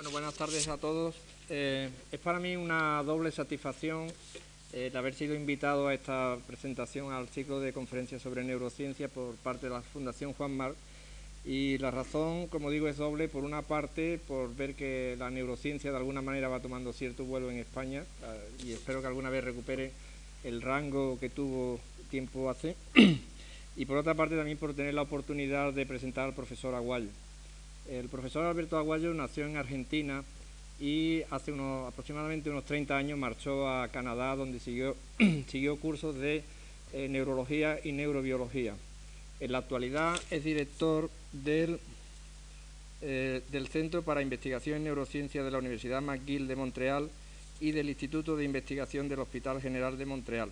Bueno, buenas tardes a todos. Eh, es para mí una doble satisfacción eh, el haber sido invitado a esta presentación al ciclo de conferencias sobre neurociencia por parte de la Fundación Juan Mar. Y la razón, como digo, es doble. Por una parte, por ver que la neurociencia de alguna manera va tomando cierto vuelo en España eh, y espero que alguna vez recupere el rango que tuvo tiempo hace. y por otra parte, también por tener la oportunidad de presentar al profesor Aguayo. El profesor Alberto Aguayo nació en Argentina y hace unos, aproximadamente unos 30 años marchó a Canadá donde siguió, siguió cursos de eh, neurología y neurobiología. En la actualidad es director del, eh, del Centro para Investigación en Neurociencia de la Universidad McGill de Montreal y del Instituto de Investigación del Hospital General de Montreal.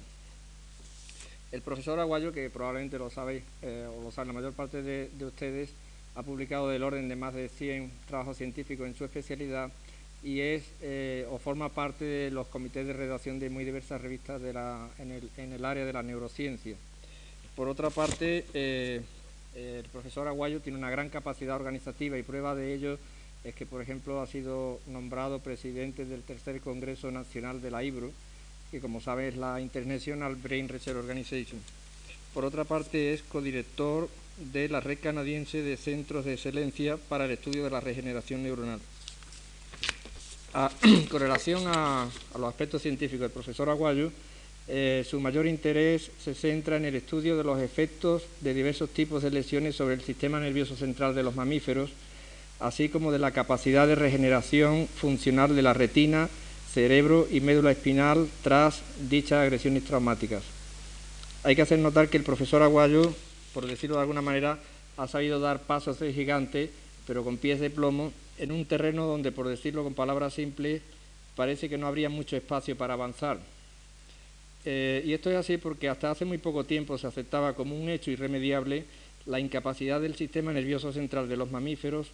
El profesor Aguayo, que probablemente lo sabéis eh, o lo saben la mayor parte de ustedes, ha publicado del orden de más de 100 trabajos científicos en su especialidad y es eh, o forma parte de los comités de redacción de muy diversas revistas en, el, área de la neurociencia. Por otra parte, eh, el profesor Aguayo tiene una gran capacidad organizativa y prueba de ello es que, por ejemplo, ha sido nombrado presidente del tercer Congreso Nacional de la IBRO, que como saben es la International Brain Research Organization. Por otra parte, es codirector de la Red Canadiense de Centros de Excelencia para el Estudio de la Regeneración Neuronal. con relación a, los aspectos científicos del profesor Aguayo, eh, su mayor interés se centra en el estudio de los efectos de diversos tipos de lesiones sobre el sistema nervioso central de los mamíferos, así como de la capacidad de regeneración funcional de la retina, cerebro y médula espinal tras dichas agresiones traumáticas. Hay que hacer notar que el profesor Aguayo por decirlo de alguna manera, ha sabido dar pasos de gigante, pero con pies de plomo, en un terreno donde, por decirlo con palabras simples, parece que no habría mucho espacio para avanzar. Eh, y esto es así porque hasta hace muy poco tiempo se aceptaba como un hecho irremediable la incapacidad del sistema nervioso central de los mamíferos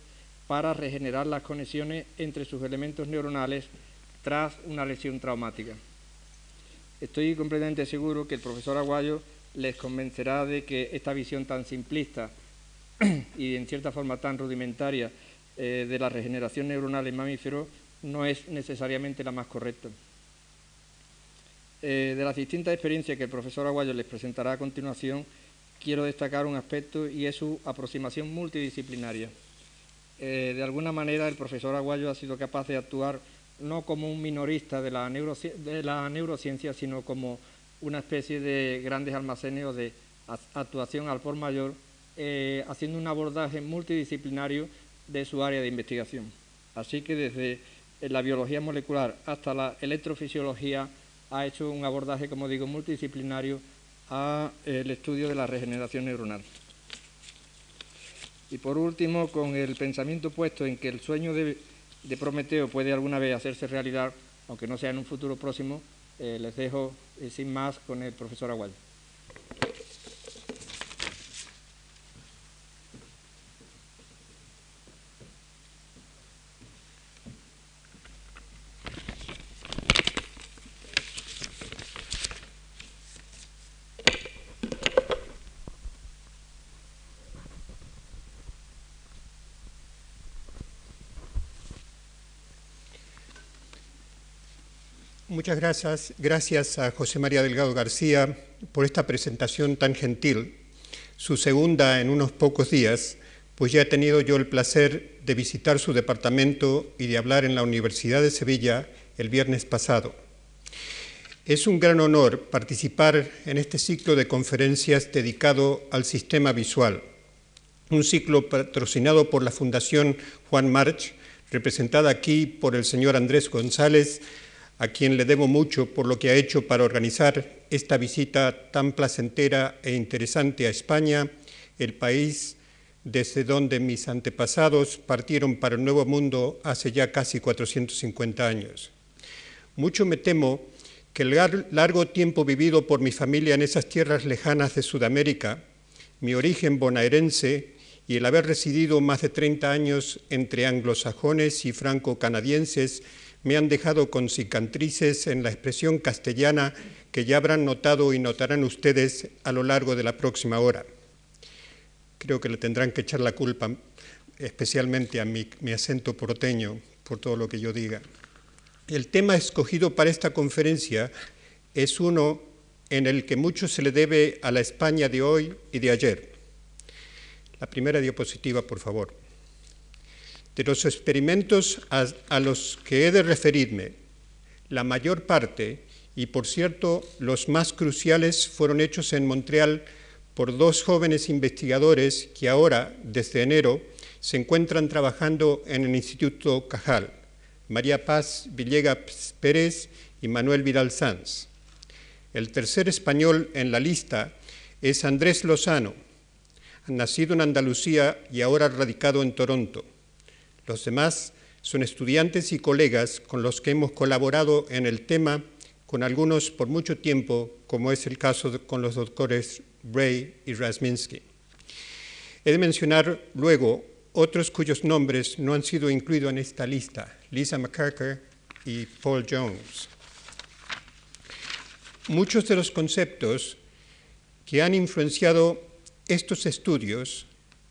para regenerar las conexiones entre sus elementos neuronales tras una lesión traumática. Estoy completamente seguro que el profesor Aguayo les convencerá de que esta visión tan simplista y en cierta forma tan rudimentaria eh, de la regeneración neuronal en mamíferos no es necesariamente la más correcta. Eh, de las distintas experiencias que el profesor Aguayo les presentará a continuación, quiero destacar un aspecto y es su aproximación multidisciplinaria. Eh, de alguna manera el profesor Aguayo ha sido capaz de actuar no como un minorista de la, de la neurociencia, sino como una especie de grandes almacenes o de actuación al por mayor, eh, haciendo un abordaje multidisciplinario de su área de investigación. Así que desde la biología molecular hasta la electrofisiología ha hecho un abordaje, como digo, multidisciplinario al estudio de la regeneración neuronal. Y por último, con el pensamiento puesto en que el sueño de Prometeo puede alguna vez hacerse realidad, aunque no sea en un futuro próximo, eh, les dejo eh, sin más con el profesor Aguayo. Muchas gracias, gracias a José María Delgado García por esta presentación tan gentil, su segunda en unos pocos días, pues ya he tenido yo el placer de visitar su departamento y de hablar en la Universidad de Sevilla el viernes pasado. Es un gran honor participar en este ciclo de conferencias dedicado al sistema visual, un ciclo patrocinado por la Fundación Juan March, representada aquí por el señor Andrés González, a quien le debo mucho por lo que ha hecho para organizar esta visita tan placentera e interesante a España, el país desde donde mis antepasados partieron para el Nuevo Mundo hace ya casi 450 años. Mucho me temo que el largo tiempo vivido por mi familia en esas tierras lejanas de Sudamérica, mi origen bonaerense y el haber residido más de 30 años entre anglosajones y franco-canadienses me han dejado con cicatrices en la expresión castellana que ya habrán notado y notarán ustedes a lo largo de la próxima hora. Creo que le tendrán que echar la culpa especialmente a mi, acento porteño, por todo lo que yo diga. El tema escogido para esta conferencia es uno en el que mucho se le debe a la España de hoy y de ayer. La primera diapositiva, por favor. De los experimentos a, a los que he de referirme, la mayor parte, y por cierto los más cruciales, fueron hechos en Montreal por dos jóvenes investigadores que ahora, desde enero, se encuentran trabajando en el Instituto Cajal, María Paz Villegas Pérez y Manuel Vidal Sanz. El tercer español en la lista es Andrés Lozano, nacido en Andalucía y ahora radicado en Toronto. Los demás son estudiantes y colegas con los que hemos colaborado en el tema, con algunos por mucho tiempo, como es el caso con los doctores Bray y Rasminsky. He de mencionar luego otros cuyos nombres no han sido incluidos en esta lista, Lisa McCarker y Paul Jones. Muchos de los conceptos que han influenciado estos estudios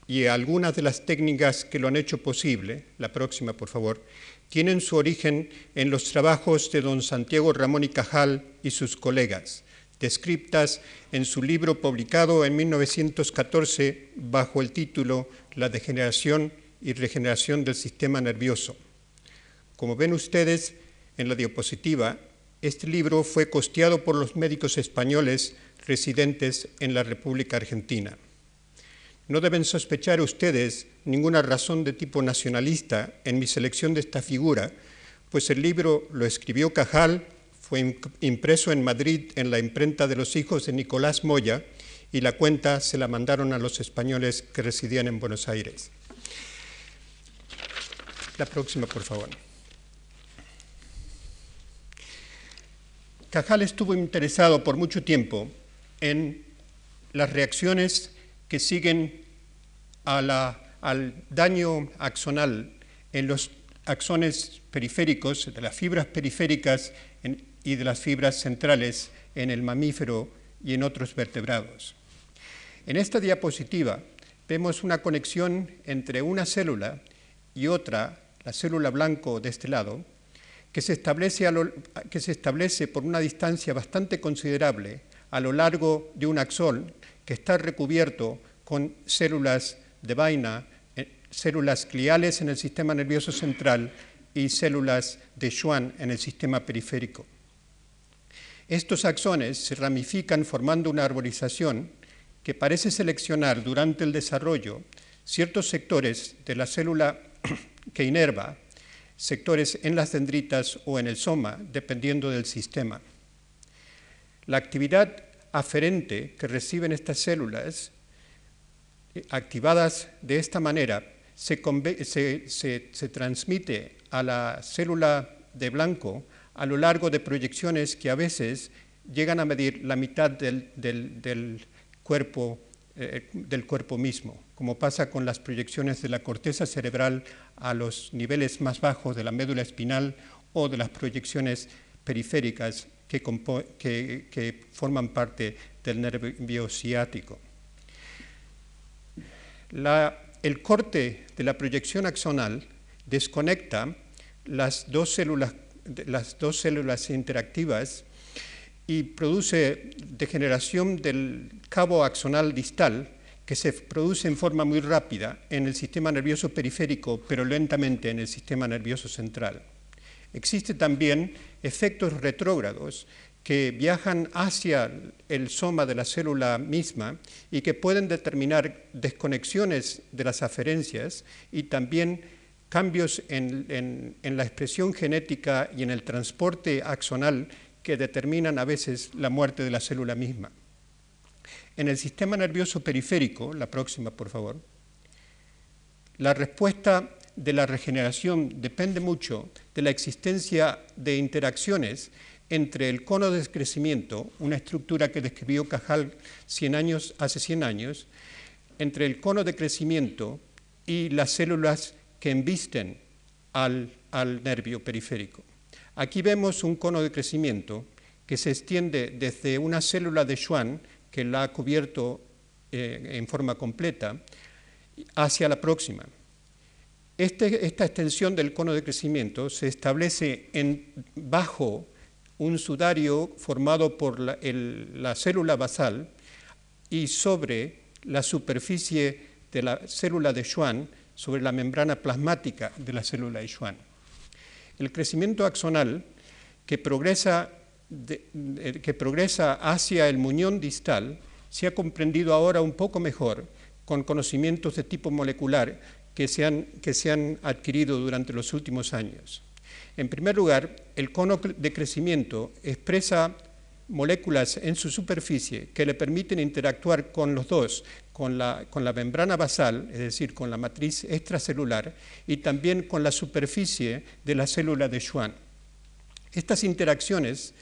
y algunas de las técnicas que lo han hecho posible, la próxima por favor, tienen su origen en los trabajos de don Santiago Ramón y Cajal y sus colegas, descritas en su libro publicado en 1914 bajo el título La degeneración y regeneración del sistema nervioso. Como ven ustedes en la diapositiva, este libro fue costeado por los médicos españoles residentes en la República Argentina. No deben sospechar ustedes ninguna razón de tipo nacionalista en mi selección de esta figura, pues el libro lo escribió Cajal, fue impreso en Madrid en la imprenta de los hijos de Nicolás Moya y la cuenta se la mandaron a los españoles que residían en Buenos Aires. La próxima, por favor. Cajal estuvo interesado por mucho tiempo en las reacciones que siguen al daño axonal en los axones periféricos, de las fibras periféricas y de las fibras centrales en el mamífero y en otros vertebrados. En esta diapositiva vemos una conexión entre una célula y otra, la célula blanco de este lado, que se, establece que se establece por una distancia bastante considerable a lo largo de un axón que está recubierto con células de vaina, eh, células gliales en el sistema nervioso central y células de Schwann en el sistema periférico. Estos axones se ramifican formando una arborización que parece seleccionar durante el desarrollo ciertos sectores de la célula que inerva sectores en las dendritas o en el soma, dependiendo del sistema. La actividad aferente que reciben estas células, eh, activadas de esta manera, se, transmite a la célula de blanco a lo largo de proyecciones que a veces llegan a medir la mitad del, cuerpo, eh, del cuerpo mismo como pasa con las proyecciones de la corteza cerebral a los niveles más bajos de la médula espinal o de las proyecciones periféricas que, forman parte del nervio ciático. el corte de la proyección axonal desconecta las dos células, las dos células interactivas y produce degeneración del cabo axonal distal que se produce en forma muy rápida en el sistema nervioso periférico, pero lentamente en el sistema nervioso central. Existen también efectos retrógrados que viajan hacia el soma de la célula misma y que pueden determinar desconexiones de las aferencias y también cambios en, la expresión genética y en el transporte axonal que determinan a veces la muerte de la célula misma. En el sistema nervioso periférico, la próxima por favor, la respuesta de la regeneración depende mucho de la existencia de interacciones entre el cono de crecimiento, una estructura que describió Cajal 100 años, hace 100 años, entre el cono de crecimiento y las células que embisten al, al nervio periférico. Aquí vemos un cono de crecimiento que se extiende desde una célula de Schwann que la ha cubierto eh, en forma completa hacia la próxima. Este, esta extensión del cono de crecimiento se establece en, bajo un sudario formado por la, la célula basal y sobre la superficie de la célula de Schwann, sobre la membrana plasmática de la célula de Schwann. El crecimiento axonal que progresa, que progresa hacia el muñón distal se ha comprendido ahora un poco mejor con conocimientos de tipo molecular que se han, que se han adquirido durante los últimos años. En primer lugar, el cono de crecimiento expresa moléculas en su superficie que le permiten interactuar con los dos, con la, con la, membrana basal, es decir, con la matriz extracelular, y también con la superficie de la célula de Schwann. Estas interacciones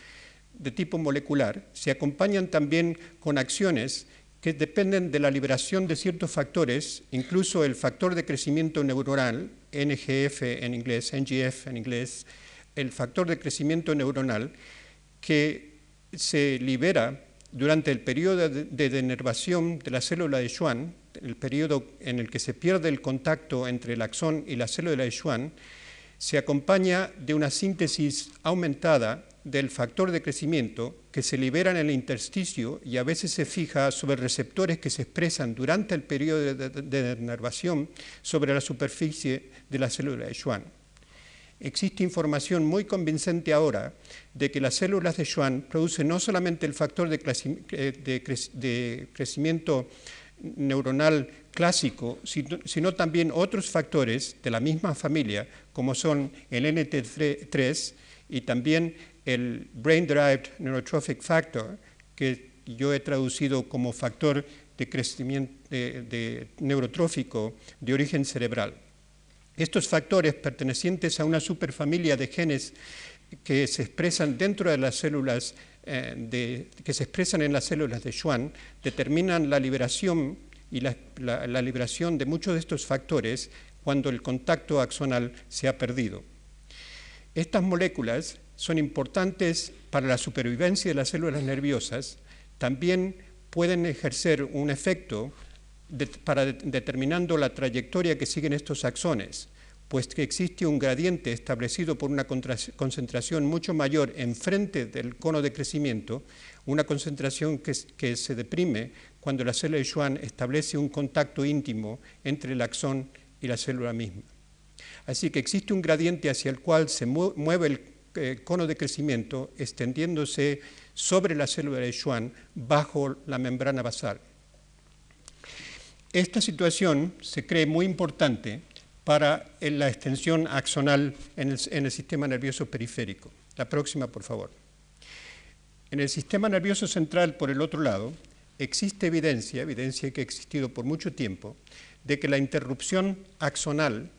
de tipo molecular se acompañan también con acciones que dependen de la liberación de ciertos factores, incluso el factor de crecimiento neuronal, NGF en inglés, NGF en inglés, el factor de crecimiento neuronal, que se libera durante el periodo de denervación de la célula de Schwann, el periodo en el que se pierde el contacto entre el axón y la célula de Schwann, se acompaña de una síntesis aumentada del factor de crecimiento que se libera en el intersticio y a veces se fija sobre receptores que se expresan durante el periodo de, denervación sobre la superficie de la célula de Schwann. Existe información muy convincente ahora de que las células de Schwann producen no solamente el factor de, de crecimiento neuronal clásico, sino, también otros factores de la misma familia, como son el NT3 y también el Brain Derived Neurotrophic Factor, que yo he traducido como factor de crecimiento de, neurotrófico de origen cerebral. Estos factores pertenecientes a una superfamilia de genes que se expresan dentro de las células eh, que se expresan en las células de Schwann determinan la liberación y la liberación de muchos de estos factores cuando el contacto axonal se ha perdido. Estas moléculas son importantes para la supervivencia de las células nerviosas, también pueden ejercer un efecto para determinando la trayectoria que siguen estos axones, pues que existe un gradiente establecido por una concentración mucho mayor enfrente del cono de crecimiento, una concentración que, se deprime cuando la célula de Schwann establece un contacto íntimo entre el axón y la célula misma. Así que existe un gradiente hacia el cual se mueve el eh, cono de crecimiento extendiéndose sobre la célula de Schwann bajo la membrana basal. Esta situación se cree muy importante para la extensión axonal en el, en el sistema nervioso periférico. La próxima, por favor. En el sistema nervioso central, por el otro lado, existe evidencia, evidencia que ha existido por mucho tiempo, de que la interrupción axonal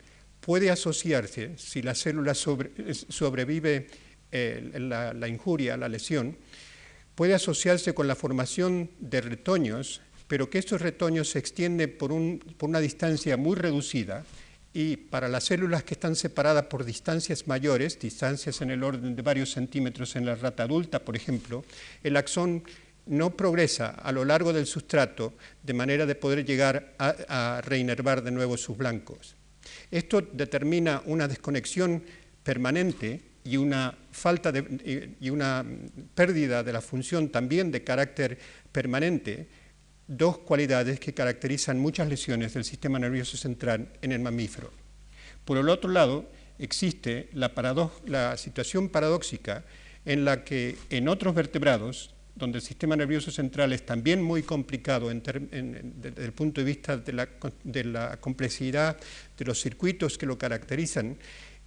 puede asociarse, si la célula sobrevive eh, la, injuria, la lesión, puede asociarse con la formación de retoños, pero que estos retoños se extienden por, por una distancia muy reducida y para las células que están separadas por distancias mayores, distancias en el orden de varios centímetros en la rata adulta, por ejemplo, el axón no progresa a lo largo del sustrato de manera de poder llegar a, a reinervar de nuevo sus blancos. Esto determina una desconexión permanente y una falta y una pérdida de la función también de carácter permanente, dos cualidades que caracterizan muchas lesiones del sistema nervioso central en el mamífero. Por el otro lado, existe la, la situación paradójica en la que en otros vertebrados donde el sistema nervioso central es también muy complicado desde el punto de vista de la, complejidad de los circuitos que lo caracterizan,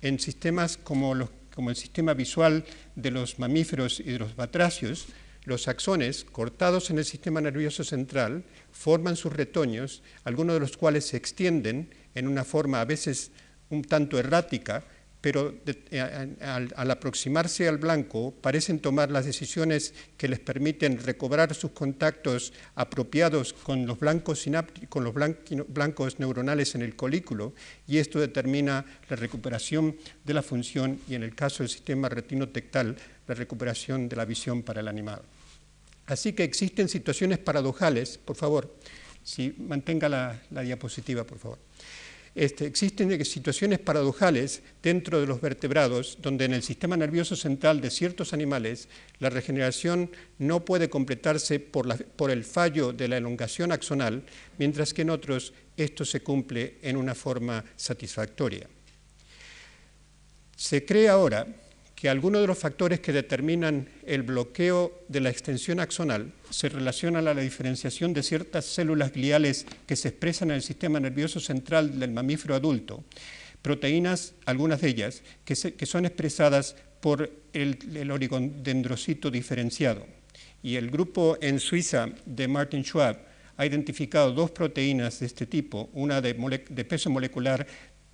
en sistemas como, el sistema visual de los mamíferos y de los batracios, los axones cortados en el sistema nervioso central forman sus retoños, algunos de los cuales se extienden en una forma a veces un tanto errática, pero eh, al, aproximarse al blanco parecen tomar las decisiones que les permiten recobrar sus contactos apropiados con los blancos, con los blancos neuronales en el colículo y esto determina la recuperación de la función y en el caso del sistema retinotectal la recuperación de la visión para el animal. Así que existen situaciones paradojales, por favor, si mantenga la diapositiva, por favor. Este, existen situaciones paradojales dentro de los vertebrados donde en el sistema nervioso central de ciertos animales la regeneración no puede completarse por, por el fallo de la elongación axonal, mientras que en otros esto se cumple en una forma satisfactoria. Se cree ahora que algunos de los factores que determinan el bloqueo de la extensión axonal se relacionan a la diferenciación de ciertas células gliales que se expresan en el sistema nervioso central del mamífero adulto, proteínas, algunas de ellas, que, son expresadas por el, el oligodendrocito diferenciado. Y el grupo en Suiza de Martin Schwab ha identificado dos proteínas de este tipo, una de, de peso molecular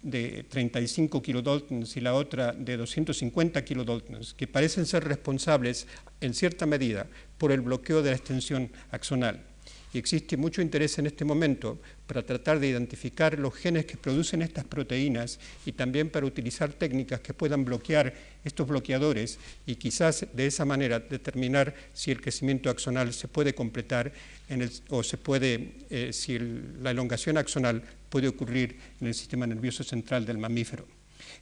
de 35 kilodaltons y la otra de 250 kilodaltons, que parecen ser responsables en cierta medida por el bloqueo de la extensión axonal. Y existe mucho interés en este momento para tratar de identificar los genes que producen estas proteínas y también para utilizar técnicas que puedan bloquear estos bloqueadores y quizás de esa manera determinar si el crecimiento axonal se puede completar o se puede, eh, si la elongación axonal puede ocurrir en el sistema nervioso central del mamífero.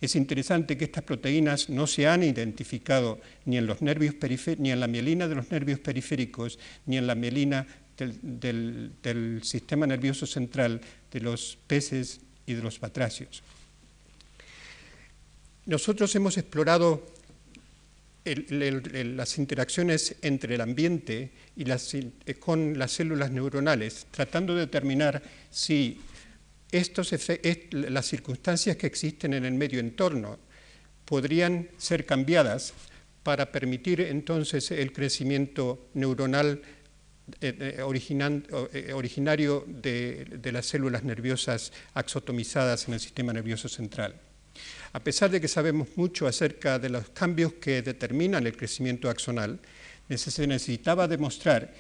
Es interesante que estas proteínas no se han identificado ni en, los nervios ni en la mielina de los nervios periféricos, ni en la mielina del, sistema nervioso central de los peces y de los batracios. Nosotros hemos explorado las interacciones entre el ambiente y las, eh, con las células neuronales, tratando de determinar si las circunstancias que existen en el medio entorno podrían ser cambiadas para permitir entonces el crecimiento neuronal eh, eh, originario de las células nerviosas axotomizadas en el sistema nervioso central. A pesar de que sabemos mucho acerca de los cambios que determinan el crecimiento axonal, se necesitaba demostrar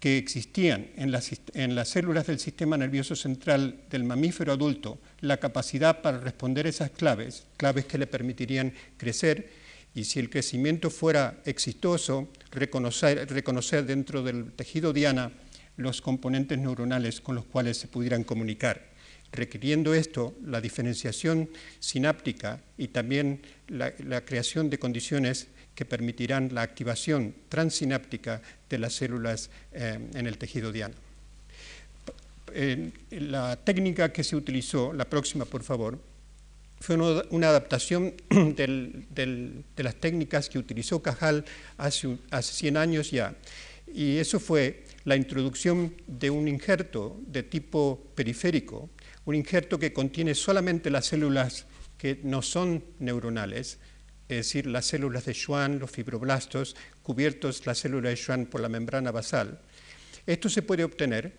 que existían en las, células del sistema nervioso central del mamífero adulto la capacidad para responder esas claves, claves que le permitirían crecer, y si el crecimiento fuera exitoso, reconocer, dentro del tejido diana los componentes neuronales con los cuales se pudieran comunicar requiriendo esto la diferenciación sináptica y también la, creación de condiciones que permitirán la activación transsináptica de las células eh, en el tejido diano. la técnica que se utilizó, la próxima por favor, fue una, adaptación de las técnicas que utilizó Cajal hace, hace 100 años ya. Y eso fue la introducción de un injerto de tipo periférico un injerto que contiene solamente las células que no son neuronales, es decir, las células de Schwann, los fibroblastos, cubiertos las células de Schwann por la membrana basal. Esto se puede obtener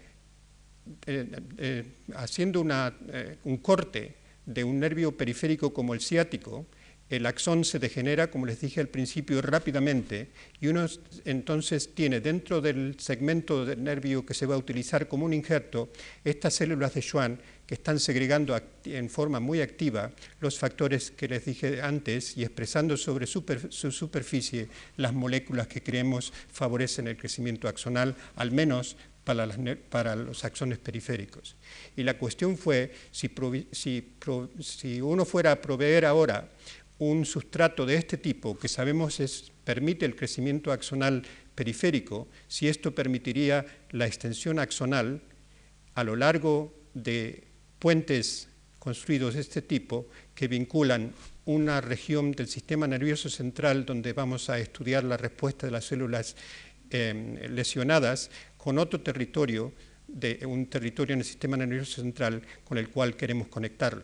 eh, eh, haciendo eh, un corte de un nervio periférico como el ciático, el axón se degenera, como les dije al principio, rápidamente y uno entonces tiene dentro del segmento del nervio que se va a utilizar como un injerto estas células de Schwann que están segregando en forma muy activa los factores que les dije antes y expresando sobre su superficie las moléculas que creemos favorecen el crecimiento axonal, al menos para, los axones periféricos. Y la cuestión fue si, uno fuera a proveer ahora un sustrato de este tipo, que sabemos es, permite el crecimiento axonal periférico, si esto permitiría la extensión axonal a lo largo de puentes construidos de este tipo que vinculan una región del sistema nervioso central donde vamos a estudiar la respuesta de las células em, lesionadas con otro territorio, de un territorio en el sistema nervioso central con el cual queremos conectarlo.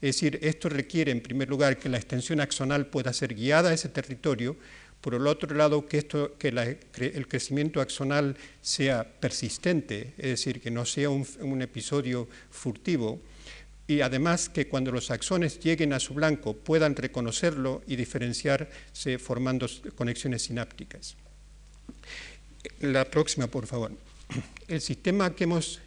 Es decir, esto requiere en primer lugar que la extensión axonal pueda ser guiada a ese territorio, por el otro lado, que, esto, que el crecimiento axonal sea persistente, es decir, que no sea un, episodio furtivo, y además que cuando los axones lleguen a su blanco puedan reconocerlo y diferenciarse formando conexiones sinápticas. La próxima, por favor. El sistema que hemos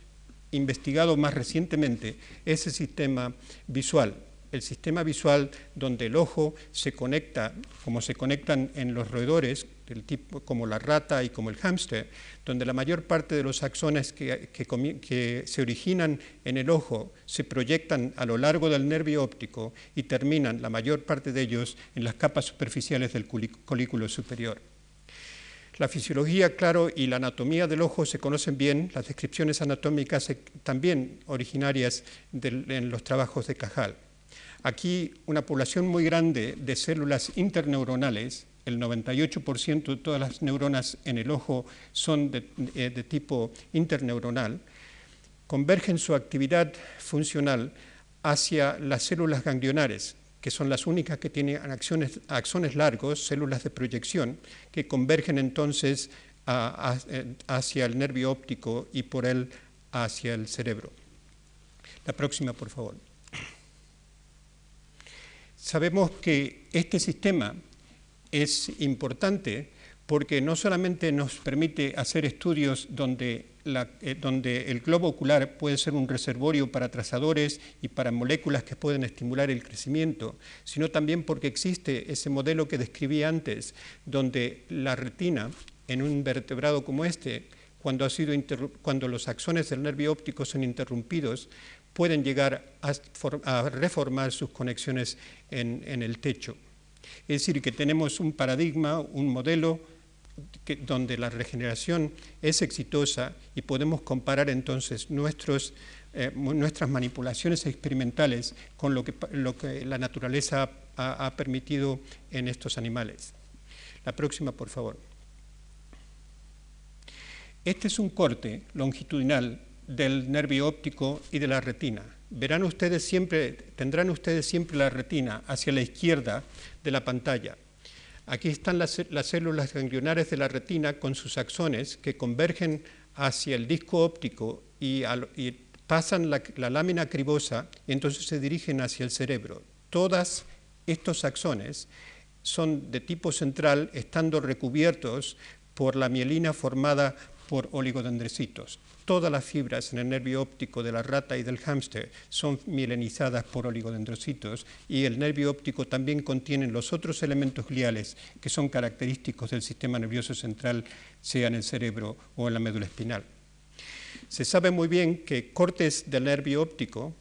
investigado más recientemente es el sistema visual. el sistema visual donde el ojo se conecta, como se conectan en los roedores, del tipo, como la rata y como el hámster, donde la mayor parte de los axones que, que, se originan en el ojo se proyectan a lo largo del nervio óptico y terminan, la mayor parte de ellos, en las capas superficiales del colículo superior. La fisiología, claro, y la anatomía del ojo se conocen bien, las descripciones anatómicas también originarias en los trabajos de Cajal. Aquí una población muy grande de células interneuronales, el 98% de todas las neuronas en el ojo son de, eh, de tipo interneuronal, convergen su actividad funcional hacia las células ganglionares, que son las únicas que tienen axones largos, células de proyección, que convergen entonces hacia el nervio óptico y por él hacia el cerebro. La próxima, por favor. Sabemos que este sistema es importante porque no solamente nos permite hacer estudios donde, eh, donde, el globo ocular puede ser un reservorio para trazadores y para moléculas que pueden estimular el crecimiento, sino también porque existe ese modelo que describí antes, donde la retina en un vertebrado como este, cuando, ha sido cuando los axones del nervio óptico son interrumpidos, pueden llegar a, reformar sus conexiones en, en el techo. Es decir, que tenemos un paradigma, un modelo donde la regeneración es exitosa y podemos comparar entonces nuestros, eh, nuestras manipulaciones experimentales con lo que, lo que la naturaleza ha, ha permitido en estos animales. La próxima, por favor. Este es un corte longitudinal del nervio óptico y de la retina. Verán ustedes siempre, tendrán ustedes siempre la retina hacia la izquierda de la pantalla. Aquí están las, células ganglionares de la retina con sus axones que convergen hacia el disco óptico y, pasan la, lámina cribosa y entonces se dirigen hacia el cerebro. Todos estos axones son de tipo central, estando recubiertos por la mielina formada por oligodendrocitos. Todas las fibras en el nervio óptico de la rata y del hámster son mielinizadas por oligodendrocitos y el nervio óptico también contiene los otros elementos gliales que son característicos del sistema nervioso central, sea en el cerebro o en la médula espinal. Se sabe muy bien que cortes del nervio óptico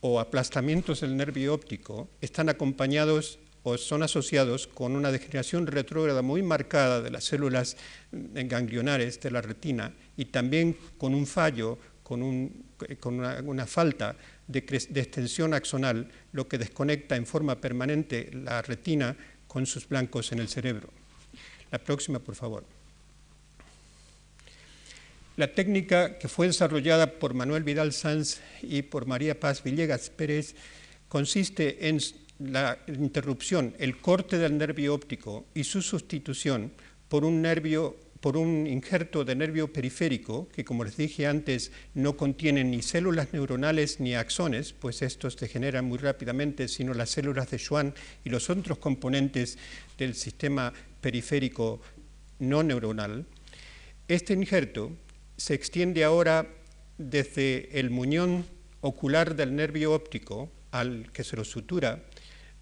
o aplastamientos del nervio óptico están acompañados o son asociados con una degeneración retrógrada muy marcada de las células ganglionares de la retina y también con un fallo, con, una, falta de, de, extensión axonal, lo que desconecta en forma permanente la retina con sus blancos en el cerebro. La próxima, por favor. La técnica que fue desarrollada por Manuel Vidal Sanz y por María Paz Villegas Pérez consiste en la interrupción, el corte del nervio óptico y su sustitución por un nervio por un injerto de nervio periférico que, como les dije antes, no contiene ni células neuronales ni axones, pues estos degeneran muy rápidamente, sino las células de Schwann y los otros componentes del sistema periférico no neuronal. Este injerto se extiende ahora desde el muñón ocular del nervio óptico al que se lo sutura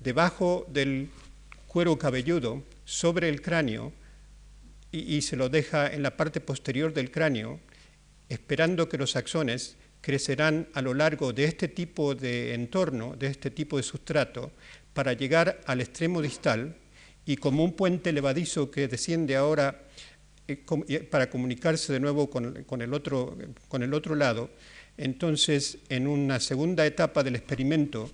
debajo del cuero cabelludo sobre el cráneo y, se lo deja en la parte posterior del cráneo, esperando que los axones crecerán a lo largo de este tipo de entorno, de este tipo de sustrato, para llegar al extremo distal y como un puente levadizo que desciende ahora eh, para comunicarse de nuevo con, el otro, con el otro lado, entonces en una segunda etapa del experimento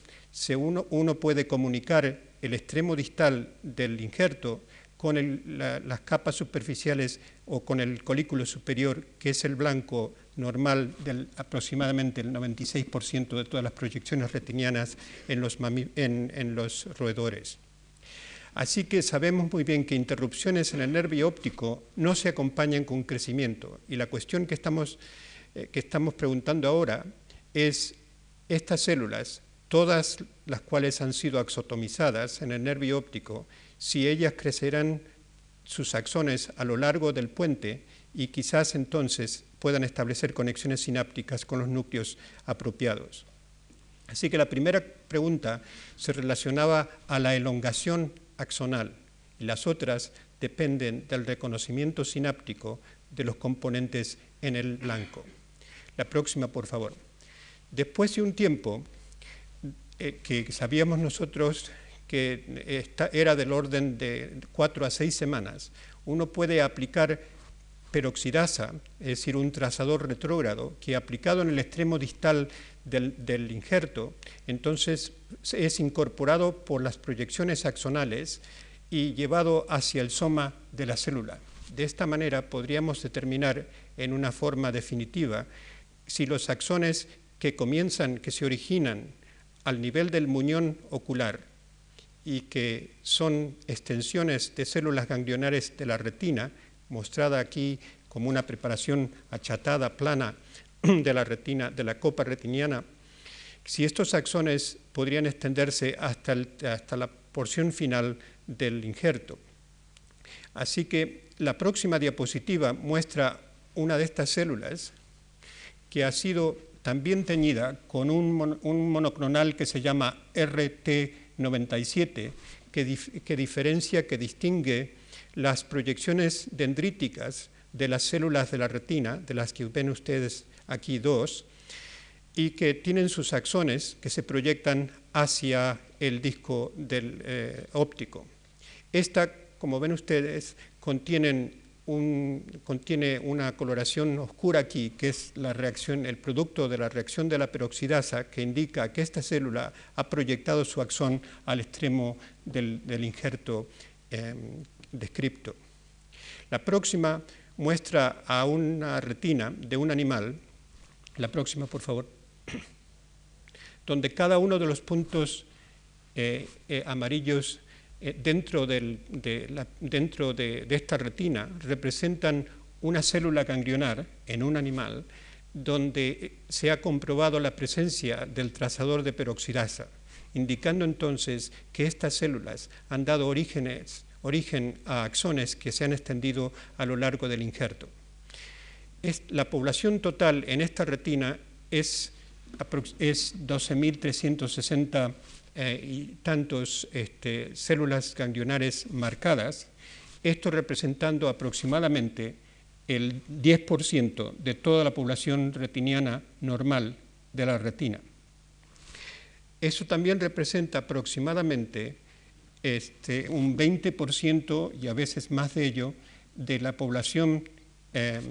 uno, uno puede comunicar el extremo distal del injerto con las capas superficiales o con el colículo superior, que es el blanco normal del aproximadamente el 96% de todas las proyecciones retinianas en los, en los roedores. Así que sabemos muy bien que interrupciones en el nervio óptico no se acompañan con crecimiento. Y la cuestión que estamos, eh, que estamos preguntando ahora es, estas células todas las cuales han sido axotomizadas en el nervio óptico, si ellas crecerán sus axones a lo largo del puente y quizás entonces puedan establecer conexiones sinápticas con los núcleos apropiados. Así que la primera pregunta se relacionaba a la elongación axonal y las otras dependen del reconocimiento sináptico de los componentes en el blanco. La próxima, por favor. Después de un tiempo eh, que sabíamos nosotros que era del orden de cuatro a seis semanas, uno puede aplicar peroxidasa, es decir, un trazador retrógrado, que aplicado en el extremo distal del, injerto, entonces es incorporado por las proyecciones axonales y llevado hacia el soma de la célula. De esta manera podríamos determinar en una forma definitiva si los axones que comienzan, que se originan al nivel del muñón ocular y que son extensiones de células ganglionares de la retina, mostrada aquí como una preparación achatada, plana de la retina, de la copa retiniana, si estos axones podrían extenderse hasta, hasta la porción final del injerto. Así que la próxima diapositiva muestra una de estas células que ha sido también teñida con un, monoclonal que se llama RT97, que, que diferencia, que distingue las proyecciones dendríticas de las células de la retina, de las que ven ustedes aquí dos, y que tienen sus axones que se proyectan hacia el disco del eh, óptico. Esta, como ven ustedes, contienen contiene una coloración oscura aquí, que es la reacción, el producto de la reacción de la peroxidasa, que indica que esta célula ha proyectado su axón al extremo del, injerto em, descripto. La próxima muestra a una retina de un animal, la próxima por favor, donde cada uno de los puntos eh, eh, amarillos eh, dentro, de, dentro de, esta retina representan una célula ganglionar en un animal donde se ha comprobado la presencia del trazador de peroxidasa, indicando entonces que estas células han dado orígenes origen a axones que se han extendido a lo largo del injerto. la población total en esta retina es, es 12.360 eh, y tantos este, células ganglionares marcadas, esto representando aproximadamente el 10% de toda la población retiniana normal de la retina. Eso también representa aproximadamente este, un 20% y a veces más de ello de la población em,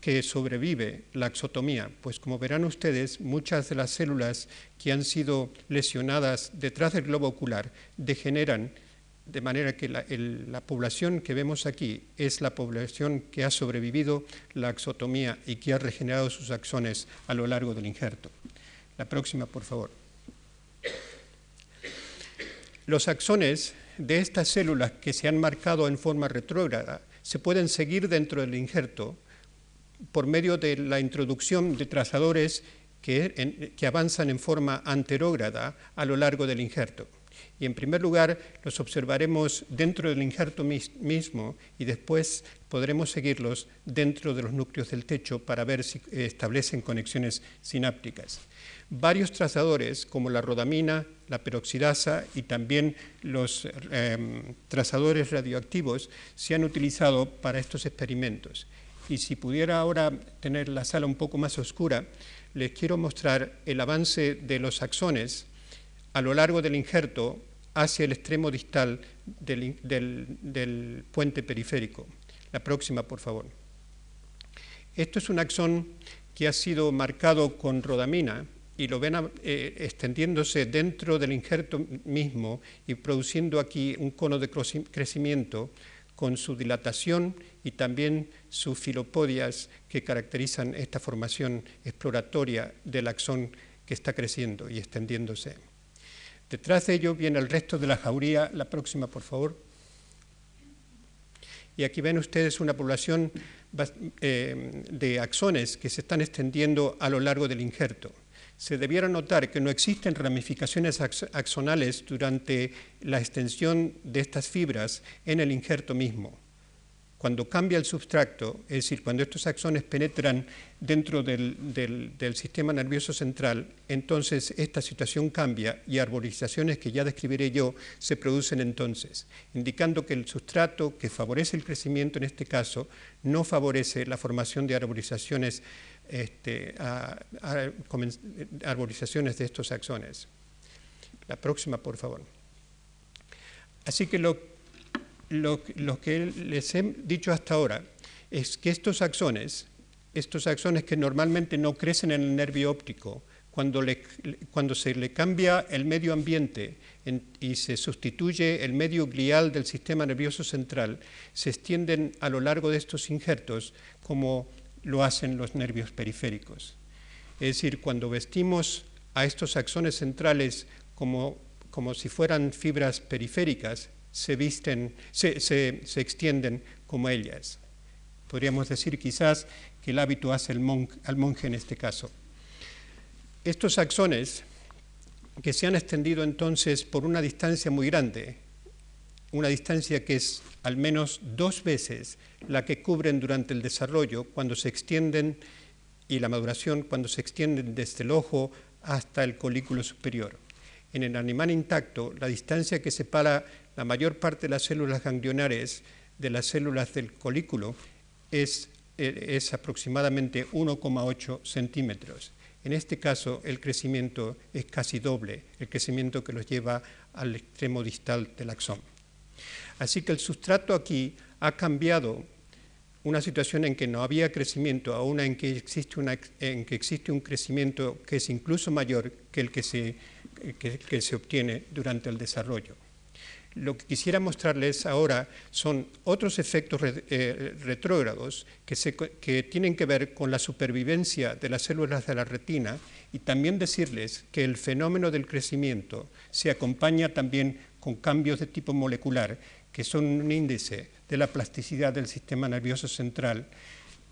que sobrevive la exotomía. Pues como verán ustedes, muchas de las células que han sido lesionadas detrás del globo ocular degeneran de manera que la, la, población que vemos aquí es la población que ha sobrevivido la exotomía y que ha regenerado sus axones a lo largo del injerto. La próxima, por favor. Los axones de estas células que se han marcado en forma retrógrada se pueden seguir dentro del injerto por medio de la introducción de trazadores que, avanzan en forma anterógrada a lo largo del injerto. Y en primer lugar los observaremos dentro del injerto mismo y después podremos seguirlos dentro de los núcleos del techo para ver si establecen conexiones sinápticas. Varios trazadores como la rodamina, la peroxidasa y también los em, trazadores radioactivos se han utilizado para estos experimentos. Y si pudiera ahora tener la sala un poco más oscura, les quiero mostrar el avance de los axones a lo largo del injerto hacia el extremo distal del puente periférico. La próxima, por favor. Esto es un axón que ha sido marcado con rodamina y lo ven eh, extendiéndose dentro del injerto mismo y produciendo aquí un cono de crecimiento con su dilatación y también sus filopodias que caracterizan esta formación exploratoria del axón que está creciendo y extendiéndose. Detrás de ello viene el resto de la jauría, la próxima por favor. Y aquí ven ustedes una población eh, de axones que se están extendiendo a lo largo del injerto. Se debiera notar que no existen ramificaciones axonales durante la extensión de estas fibras en el injerto mismo, cuando cambia el substrato, es decir, cuando estos axones penetran dentro del, sistema nervioso central, entonces esta situación cambia y arborizaciones que ya describiré yo se producen entonces, indicando que el substrato que favorece el crecimiento en este caso no favorece la formación de arborizaciones, este, arborizaciones de estos axones. La próxima, por favor. Así que lo lo, que les he dicho hasta ahora es que estos axones, estos axones que normalmente no crecen en el nervio óptico, cuando, se le cambia el medio ambiente y se sustituye el medio glial del sistema nervioso central, se extienden a lo largo de estos injertos como lo hacen los nervios periféricos. Es decir, cuando vestimos a estos axones centrales como, como si fueran fibras periféricas, se visten, se, extienden como ellas. Podríamos decir quizás que el hábito hace al monje en este caso. Estos axones que se han extendido entonces por una distancia muy grande, una distancia que es al menos dos veces la que cubren durante el desarrollo cuando se extienden y la maduración cuando se extienden desde el ojo hasta el colículo superior. En el animal intacto, la distancia que separa la mayor parte de las células ganglionares de las células del colículo es, eh, es aproximadamente 1,8 centímetros. En este caso, el crecimiento es casi doble, el crecimiento que los lleva al extremo distal del axón. Así que el sustrato aquí ha cambiado una situación en que no había crecimiento a una en que existe, una, en que existe un crecimiento que es incluso mayor que el que se, que se obtiene durante el desarrollo. Lo que quisiera mostrarles ahora son otros efectos eh, retrógrados que, tienen que ver con la supervivencia de las células de la retina y también decirles que el fenómeno del crecimiento se acompaña también con cambios de tipo molecular que son un índice de la plasticidad del sistema nervioso central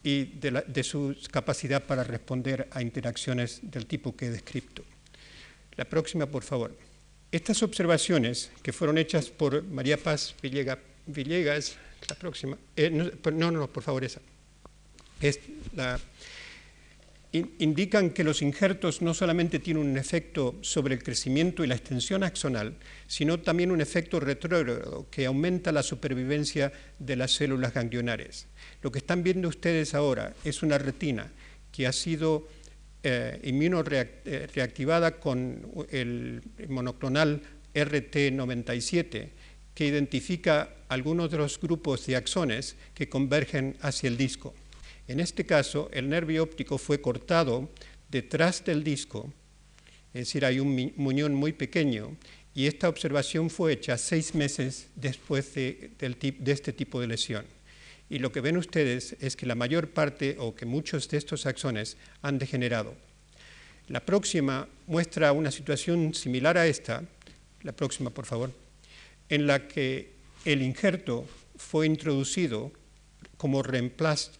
y de, de su capacidad para responder a interacciones del tipo que he descrito. La próxima, por favor. Estas observaciones que fueron hechas por María Paz Villegas, la próxima, eh, no, no, por favor, esa, indican que los injertos no solamente tienen un efecto sobre el crecimiento y la extensión axonal, sino también un efecto retrógrado que aumenta la supervivencia de las células ganglionares. Lo que están viendo ustedes ahora es una retina que ha sido eh, inmunoreactivada con el monoclonal RT97, que identifica algunos de los grupos de axones que convergen hacia el disco. En este caso, el nervio óptico fue cortado detrás del disco, es decir, hay un muñón muy pequeño, y esta observación fue hecha seis meses después de este tipo de lesión y lo que ven ustedes es que la mayor parte o que muchos de estos axones han degenerado. La próxima muestra una situación similar a esta, la próxima por favor, en la que el injerto fue introducido como reemplazo,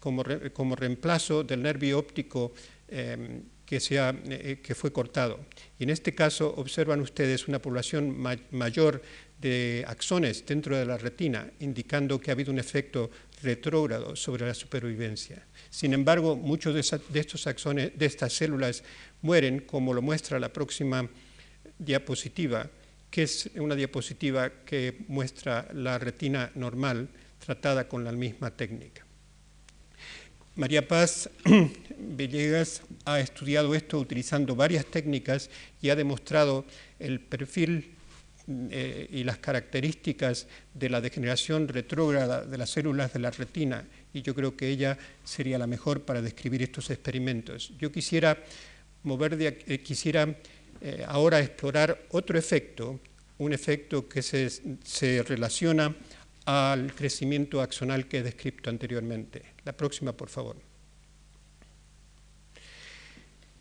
del nervio óptico em, eh, que, fue cortado. Y en este caso observan ustedes una población mayor de axones dentro de la retina, indicando que ha habido un efecto retrógrado sobre la supervivencia. Sin embargo, muchos de, estos axones, de estas células, mueren, como lo muestra la próxima diapositiva, que es una diapositiva que muestra la retina normal tratada con la misma técnica. María Paz Villegas ha estudiado esto utilizando varias técnicas y ha demostrado el perfil eh, y las características de la degeneración retrógrada de las células de la retina y yo creo que ella sería la mejor para describir estos experimentos. Yo quisiera mover eh, quisiera eh, ahora explorar otro efecto, un efecto que se, se, relaciona al crecimiento axonal que he descrito anteriormente. La próxima, por favor.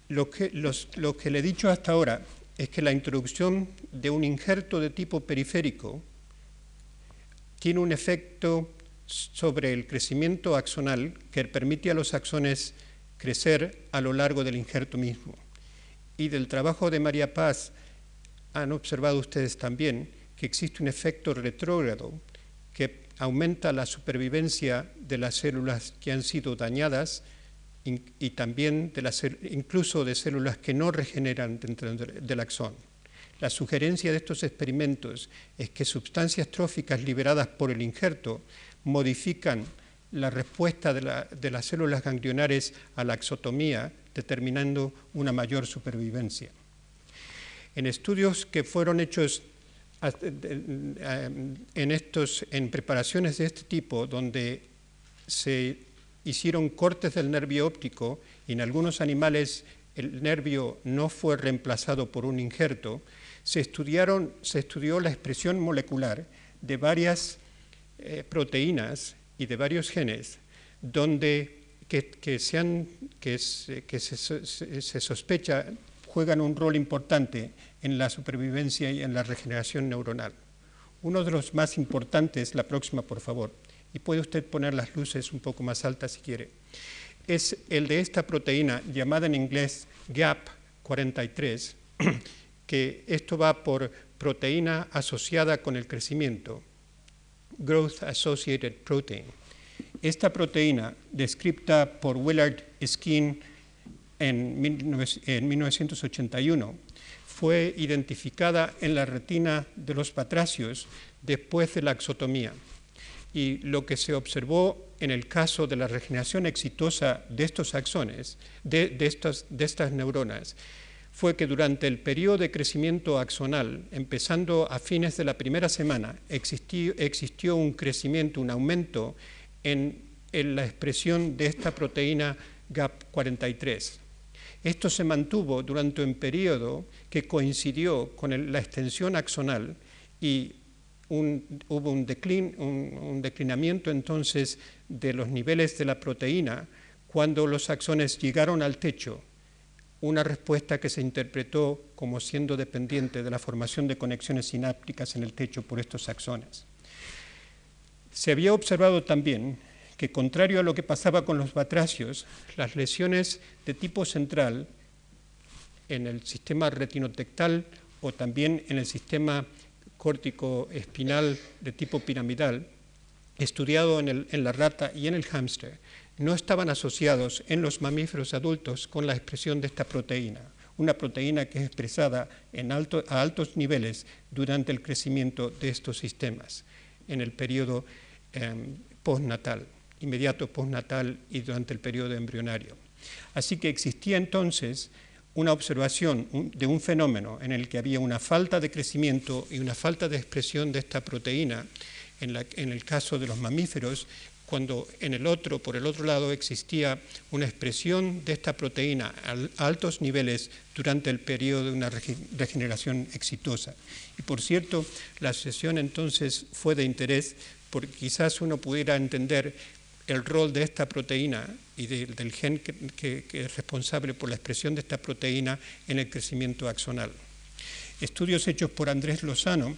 Lo que, los, lo que le he dicho hasta ahora es que la introducción de un injerto de tipo periférico tiene un efecto sobre el crecimiento axonal que permite a los axones crecer a lo largo del injerto mismo. Y del trabajo de María Paz han observado ustedes también que existe un efecto retrógrado que aumenta la supervivencia de las células que han sido dañadas y también de las, incluso de células que no regeneran dentro del axón. La sugerencia de estos experimentos es que sustancias tróficas liberadas por el injerto modifican la respuesta de, las células ganglionares a la exotomía, determinando una mayor supervivencia. En estudios que fueron hechos en, estos, en preparaciones de este tipo, donde se hicieron cortes del nervio óptico y en algunos animales el nervio no fue reemplazado por un injerto, se, estudiaron, se estudió la expresión molecular de varias eh, proteínas y de varios genes donde que, sean, que, se, sospecha juegan un rol importante en la supervivencia y en la regeneración neuronal. Uno de los más importantes, la próxima por favor, y puede usted poner las luces un poco más altas si quiere, es el de esta proteína llamada en inglés GAP43, que esto va por proteína asociada con el crecimiento, Growth Associated Protein. Esta proteína, descrita por Willard Skin en, 1981, fue identificada en la retina de los patracios después de la exotomía. Y lo que se observó en el caso de la regeneración exitosa de estos axones, de, de estas neuronas, fue que durante el periodo de crecimiento axonal, empezando a fines de la primera semana, existió, un crecimiento, un aumento en, la expresión de esta proteína GAP43. Esto se mantuvo durante un periodo que coincidió con la extensión axonal y hubo un, un, declinamiento entonces de los niveles de la proteína cuando los axones llegaron al techo una respuesta que se interpretó como siendo dependiente de la formación de conexiones sinápticas en el techo por estos axones. Se había observado también que, contrario a lo que pasaba con los batracios, las lesiones de tipo central en el sistema retinotectal o también en el sistema córtico espinal de tipo piramidal, estudiado en, en la rata y en el hámster, no estaban asociados en los mamíferos adultos con la expresión de esta proteína, una proteína que es expresada a altos niveles durante el crecimiento de estos sistemas en el periodo em, postnatal, inmediato postnatal y durante el periodo embrionario. Así que existía entonces una observación de un fenómeno en el que había una falta de crecimiento y una falta de expresión de esta proteína en el caso de los mamíferos cuando en el otro, por el otro lado, existía una expresión de esta proteína a altos niveles durante el periodo de una regeneración exitosa. Y por cierto, la sesión entonces fue de interés porque quizás uno pudiera entender el rol de esta proteína y del gen que, es responsable por la expresión de esta proteína en el crecimiento axonal. Estudios hechos por Andrés Lozano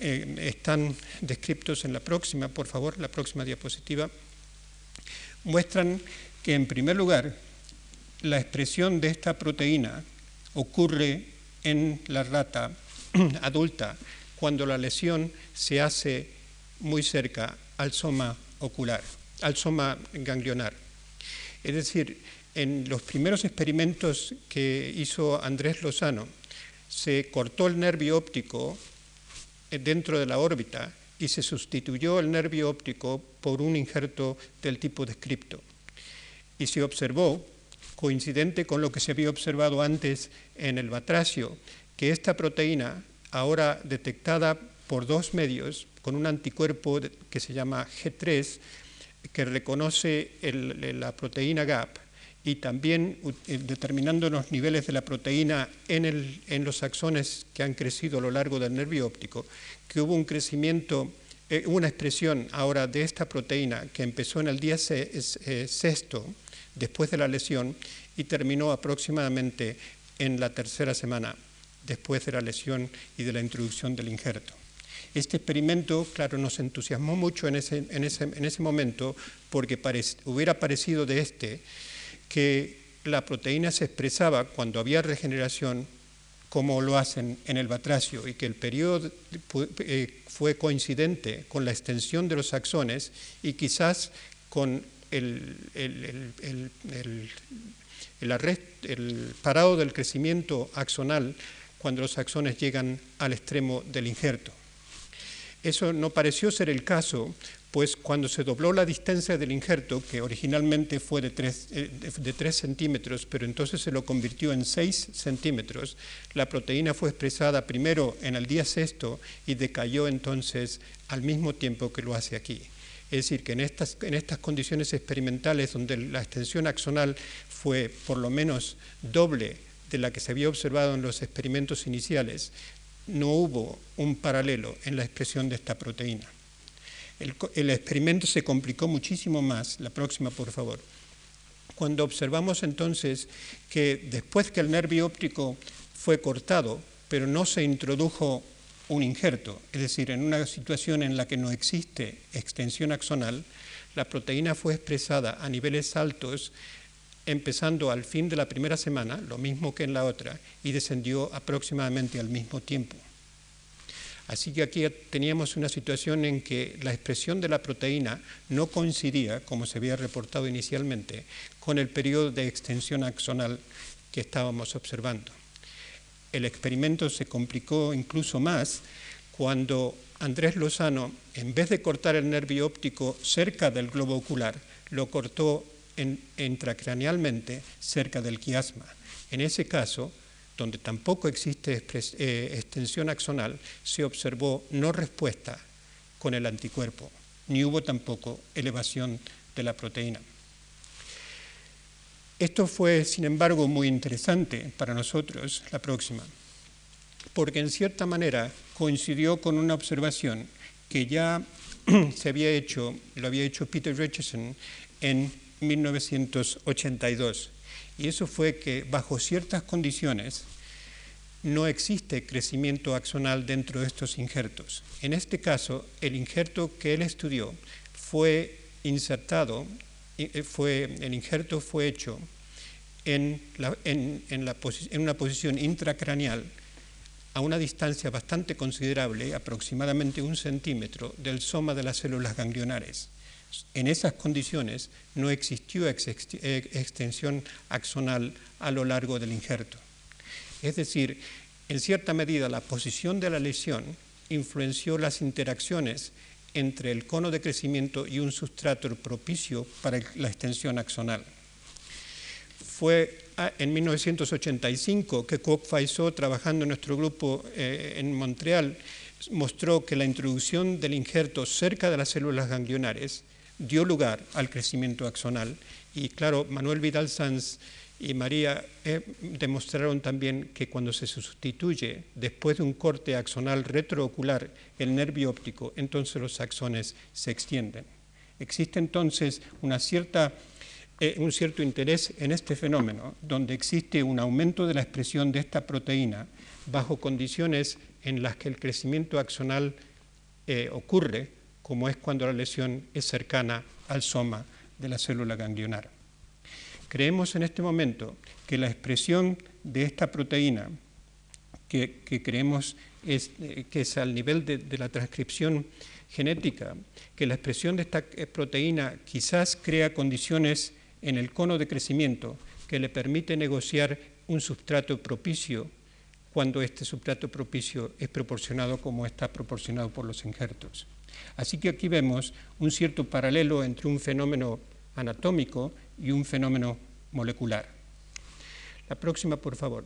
eh, están descritos en la próxima, por favor, la próxima diapositiva, muestran que en primer lugar la expresión de esta proteína ocurre en la rata adulta cuando la lesión se hace muy cerca al soma ocular, al soma ganglionar. Es decir, en los primeros experimentos que hizo Andrés Lozano, se cortó el nervio óptico dentro de la órbita y se sustituyó el nervio óptico por un injerto del tipo descripto. Y se observó, coincidente con lo que se había observado antes en el batracio, que esta proteína, ahora detectada por dos medios, con un anticuerpo que se llama G3, que reconoce la proteína GAP, y también eh, determinando los niveles de la proteína en, los axones que han crecido a lo largo del nervio óptico, que hubo un crecimiento, eh, una expresión ahora de esta proteína que empezó en el día eh, sexto, después de la lesión, y terminó aproximadamente en la tercera semana, después de la lesión y de la introducción del injerto. Este experimento, claro, nos entusiasmó mucho en ese, en ese, momento porque hubiera parecido de este que la proteína se expresaba cuando había regeneración como lo hacen en el batracio y que el periodo eh, fue coincidente con la extensión de los axones y quizás con el, el parado del crecimiento axonal cuando los axones llegan al extremo del injerto. Eso no pareció ser el caso, pues cuando se dobló la distancia del injerto, que originalmente fue de 3, eh, centímetros, pero entonces se lo convirtió en 6 centímetros, la proteína fue expresada primero en el día sexto y decayó entonces al mismo tiempo que lo hace aquí. Es decir, que en estas condiciones experimentales donde la extensión axonal fue por lo menos doble de la que se había observado en los experimentos iniciales, no hubo un paralelo en la expresión de esta proteína. El, experimento se complicó muchísimo más, la próxima por favor, cuando observamos entonces que después que el nervio óptico fue cortado, pero no se introdujo un injerto, es decir, en una situación en la que no existe extensión axonal, la proteína fue expresada a niveles altos empezando al fin de la primera semana, lo mismo que en la otra, y descendió aproximadamente al mismo tiempo. Así que aquí teníamos una situación en que la expresión de la proteína no coincidía, como se había reportado inicialmente, con el periodo de extensión axonal que estábamos observando. El experimento se complicó incluso más cuando Andrés Lozano, en vez de cortar el nervio óptico cerca del globo ocular, lo cortó intracranealmente cerca del quiasma. En ese caso, donde tampoco existe eh, extensión axonal, se observó no respuesta con el anticuerpo, ni hubo tampoco elevación de la proteína. Esto fue, sin embargo, muy interesante para nosotros, la próxima, porque en cierta manera coincidió con una observación que ya se había hecho, lo había hecho Peter Richardson en 1982. Y eso fue que bajo ciertas condiciones no existe crecimiento axonal dentro de estos injertos. En este caso, el injerto que él estudió fue insertado, eh, fue, el injerto fue hecho en, en, en una posición intracraneal a una distancia bastante considerable, aproximadamente un centímetro, del soma de las células ganglionares. En esas condiciones no existió extensión axonal a lo largo del injerto. Es decir, en cierta medida la posición de la lesión influenció las interacciones entre el cono de crecimiento y un sustrato propicio para la extensión axonal. Fue ah, en 1985 que Koch Faisot, trabajando en nuestro grupo eh, en Montreal, mostró que la introducción del injerto cerca de las células ganglionares dio lugar al crecimiento axonal. Y claro, Manuel Vidal Sanz y María eh, demostraron también que cuando se sustituye después de un corte axonal retroocular el nervio óptico, entonces los axones se extienden. Existe entonces una cierta, eh, un cierto interés en este fenómeno, donde existe un aumento de la expresión de esta proteína bajo condiciones en las que el crecimiento axonal eh, ocurre como es cuando la lesión es cercana al soma de la célula ganglionar. Creemos en este momento que la expresión de esta proteína, que, creemos es, eh, que es al nivel de, de la transcripción genética, que la expresión de esta eh, proteína quizás crea condiciones en el cono de crecimiento que le permite negociar un sustrato propicio cuando este sustrato propicio es proporcionado como está proporcionado por los injertos. Así que aquí vemos un cierto paralelo entre un fenómeno anatómico y un fenómeno molecular. La próxima, por favor.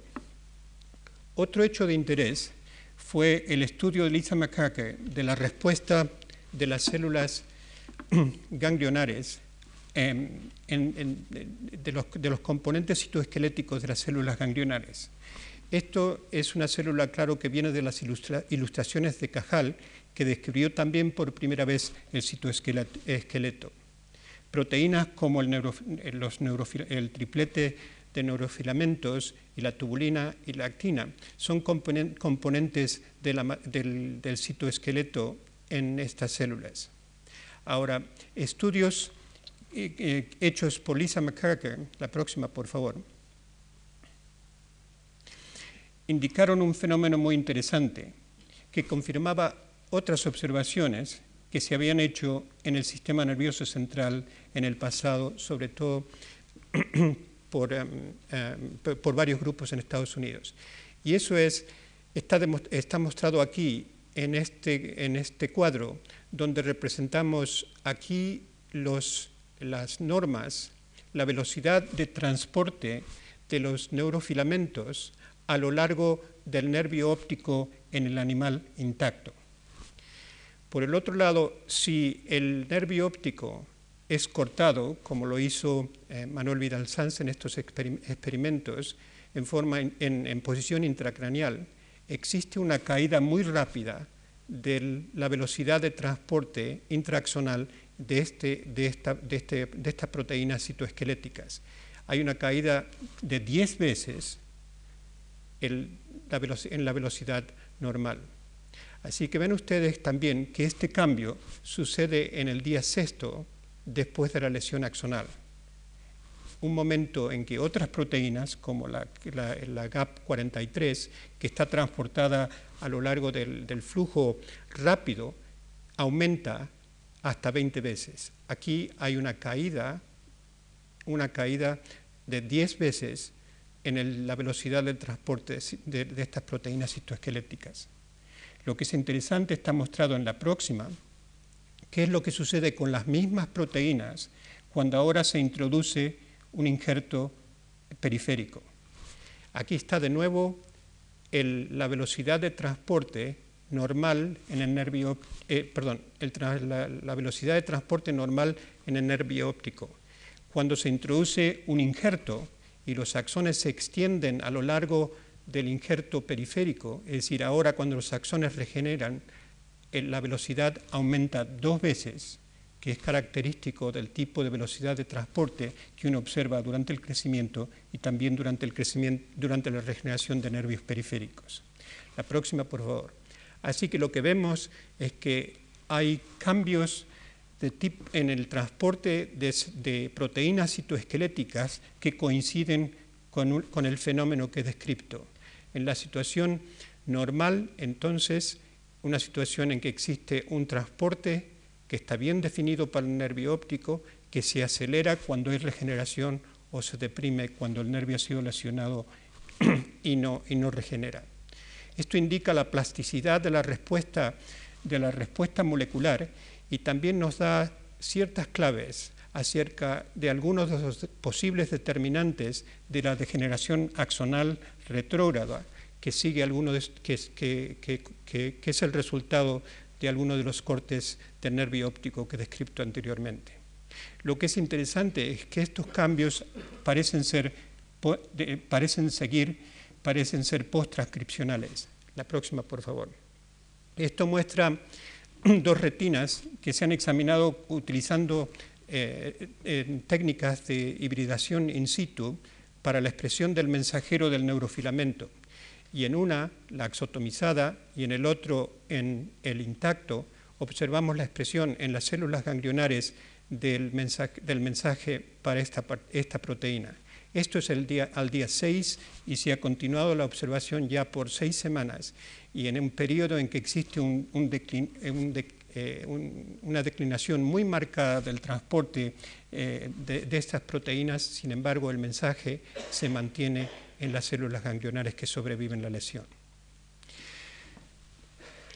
Otro hecho de interés fue el estudio de Lisa McCacker de la respuesta de las células ganglionares em, de, los, componentes citoesqueléticos de las células ganglionares. Esto es una célula, claro, que viene de las ilustraciones de Cajal que describió también por primera vez el citoesqueleto. Proteínas como el, el triplete de neurofilamentos y la tubulina y la actina son componentes del, citoesqueleto en estas células. Ahora, estudios eh, eh, hechos por Lisa McCarker, la próxima por favor, indicaron un fenómeno muy interesante que confirmaba otras observaciones que se habían hecho en el sistema nervioso central en el pasado, sobre todo por, em, em, por varios grupos en Estados Unidos. Y eso es, está, mostrado aquí en este, en este cuadro, donde representamos aquí las normas, la velocidad de transporte de los neurofilamentos a lo largo del nervio óptico en el animal intacto. Por el otro lado, si el nervio óptico es cortado, como lo hizo eh, Manuel Vidal Sanz en estos experimentos, en, forma, en, posición intracraneal, existe una caída muy rápida de la velocidad de transporte intraaxonal de, este, de, esta, de, este, de estas proteínas citoesqueléticas. Hay una caída de 10 veces en la velocidad normal. Así que ven ustedes también que este cambio sucede en el día sexto después de la lesión axonal. Un momento en que otras proteínas, como la, GAP43, que está transportada a lo largo del, flujo rápido, aumenta hasta 20 veces. Aquí hay una caída, una caída de 10 veces en la velocidad del transporte de, de estas proteínas citoesqueléticas. Lo que es interesante está mostrado en la próxima, qué es lo que sucede con las mismas proteínas cuando ahora se introduce un injerto periférico. Aquí está de nuevo la velocidad de transporte normal en el nervio, eh, perdón, la, velocidad de transporte normal en el nervio óptico. Cuando se introduce un injerto y los axones se extienden a lo largo del injerto periférico, es decir, ahora cuando los axones regeneran, eh, la velocidad aumenta dos veces, que es característico del tipo de velocidad de transporte que uno observa durante el crecimiento y también durante, el crecimiento, durante la regeneración de nervios periféricos. La próxima, por favor. Así que lo que vemos es que hay cambios en el transporte de, proteínas citoesqueléticas que coinciden con, con el fenómeno que he descrito. En la situación normal, entonces, una situación en que existe un transporte que está bien definido para el nervio óptico, que se acelera cuando hay regeneración o se deprime cuando el nervio ha sido lesionado y no, y no regenera. Esto indica la plasticidad de la respuesta, de la respuesta molecular y también nos da ciertas claves acerca de algunos de los posibles determinantes de la degeneración axonal retrógrada, que sigue alguno que, que, es el resultado de algunos de los cortes del nervio óptico que he descrito anteriormente. Lo que es interesante es que estos cambios parecen, ser, parecen seguir, parecen ser post-transcripcionales. La próxima, por favor. Esto muestra dos retinas que se han examinado utilizando eh, técnicas de hibridación in situ para la expresión del mensajero del neurofilamento. Y en una, la axotomizada, y en el otro, en el intacto, observamos la expresión en las células ganglionares del mensaje, para esta, esta, proteína. Esto es al día 6 y se ha continuado la observación ya por seis semanas y en un periodo en que existe un, un, eh, una declinación muy marcada del transporte eh, de, estas proteínas, sin embargo el mensaje se mantiene en las células ganglionares que sobreviven la lesión.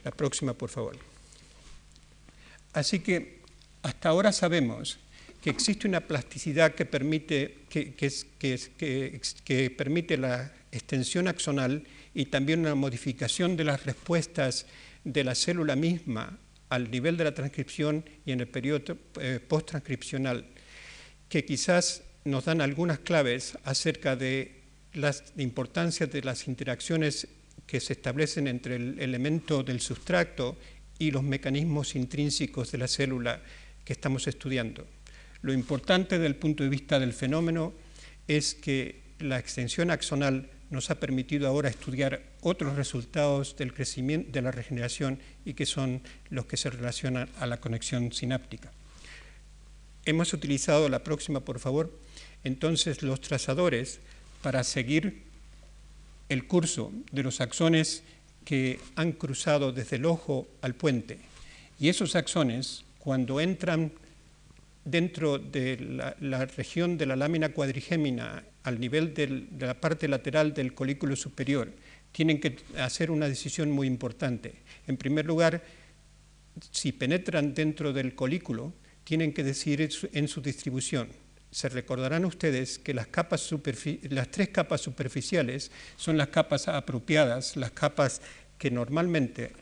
La próxima, por favor. Así que hasta ahora sabemos que existe una plasticidad que permite, que, que permite la extensión axonal y también una modificación de las respuestas de la célula misma al nivel de la transcripción y en el periodo eh, post-transcripcional, que quizás nos dan algunas claves acerca de la importancia de las interacciones que se establecen entre el elemento del sustrato y los mecanismos intrínsecos de la célula que estamos estudiando. Lo importante desde el punto de vista del fenómeno es que la extensión axonal nos ha permitido ahora estudiar otros resultados del crecimiento, de la regeneración y que son los que se relacionan a la conexión sináptica. Hemos utilizado la próxima, por favor, entonces los trazadores para seguir el curso de los axones que han cruzado desde el ojo al puente. Y esos axones, cuando entran dentro de la, región de la lámina cuadrigémina al nivel de la parte lateral del colículo superior, tienen que hacer una decisión muy importante. En primer lugar, si penetran dentro del colículo, tienen que decir en su distribución. Se recordarán ustedes que las tres capas superficiales son las capas apropiadas, las capas que normalmente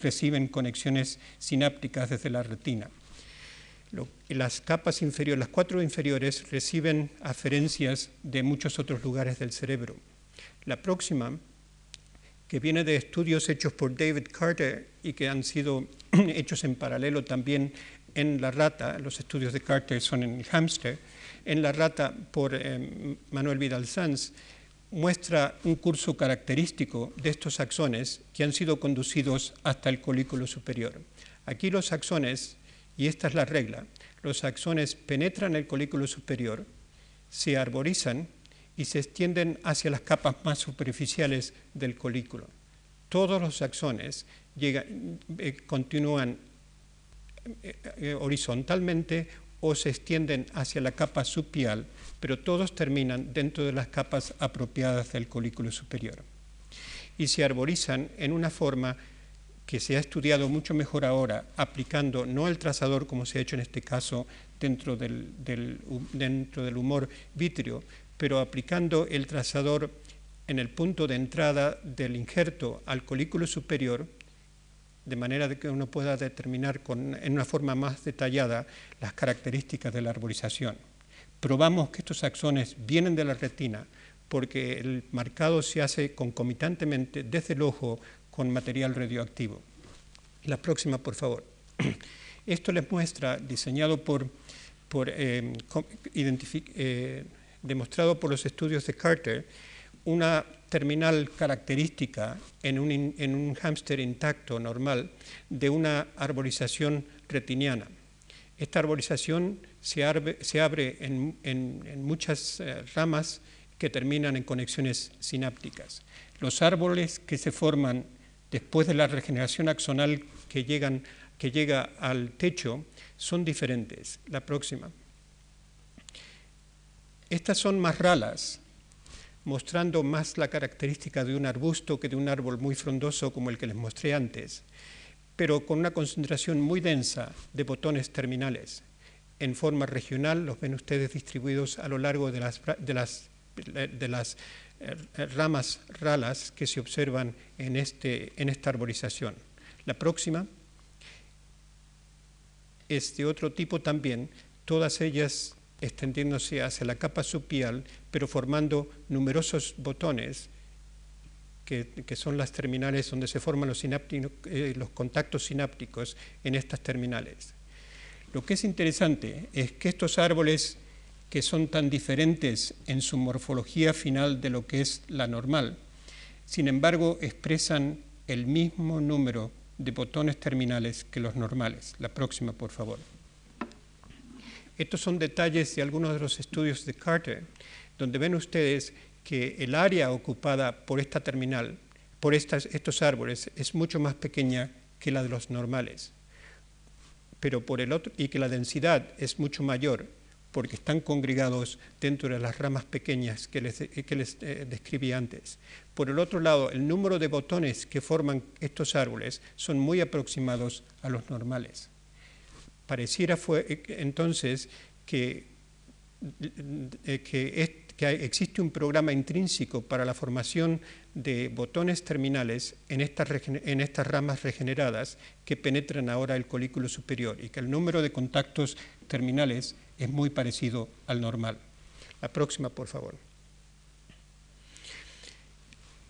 reciben conexiones sinápticas desde la retina. Las capas inferiores, las cuatro inferiores, reciben aferencias de muchos otros lugares del cerebro. La próxima, que viene de estudios hechos por David Carter y que han sido hechos en paralelo también en la rata, los estudios de Carter son en el hámster, en la rata por eh, Manuel Vidal Sanz, muestra un curso característico de estos axones que han sido conducidos hasta el colículo superior. Aquí los axones, y esta es la regla, los axones penetran el colículo superior, se arborizan y se extienden hacia las capas más superficiales del colículo. Todos los axones eh, continúan eh, horizontalmente o se extienden hacia la capa subpial, pero todos terminan dentro de las capas apropiadas del colículo superior. Y se arborizan en una forma que se ha estudiado mucho mejor ahora, aplicando no el trazador como se ha hecho en este caso dentro del, dentro del humor vítreo, pero aplicando el trazador en el punto de entrada del injerto al colículo superior de manera que uno pueda determinar en una forma más detallada las características de la arborización. Probamos que estos axones vienen de la retina porque el marcado se hace concomitantemente desde el ojo con material radioactivo. La próxima, por favor. Esto les muestra, diseñado por, eh, eh, demostrado por los estudios de Carter, una terminal característica en un, en hámster intacto normal de una arborización retiniana. Esta arborización se abre, en, muchas eh, ramas que terminan en conexiones sinápticas. Los árboles que se forman después de la regeneración axonal que, llegan, que llega al techo son diferentes. La próxima. Estas son más ralas, mostrando más la característica de un arbusto que de un árbol muy frondoso como el que les mostré antes, pero con una concentración muy densa de botones terminales. En forma regional los ven ustedes distribuidos a lo largo de las, de las, de las ramas ralas que se observan en, este, en esta arborización. La próxima es de otro tipo también, todas ellas extendiéndose hacia la capa subpial, pero formando numerosos botones, que, son las terminales donde se forman los, eh, los contactos sinápticos en estas terminales. Lo que es interesante es que estos árboles que son tan diferentes en su morfología final de lo que es la normal, sin embargo expresan el mismo número de botones terminales que los normales. La próxima, por favor. Estos son detalles de algunos de los estudios de Carter, donde ven ustedes que el área ocupada por esta terminal, por estos árboles, es mucho más pequeña que la de los normales, pero por el otro, y que la densidad es mucho mayor porque están congregados dentro de las ramas pequeñas que les, que les eh, describí antes. Por el otro lado, el número de botones que forman estos árboles son muy aproximados a los normales. Pareciera fue, eh, entonces que, eh, que, existe un programa intrínseco para la formación de botones terminales en estas, en estas ramas regeneradas que penetran ahora el colículo superior y que el número de contactos terminales es muy parecido al normal. La próxima, por favor.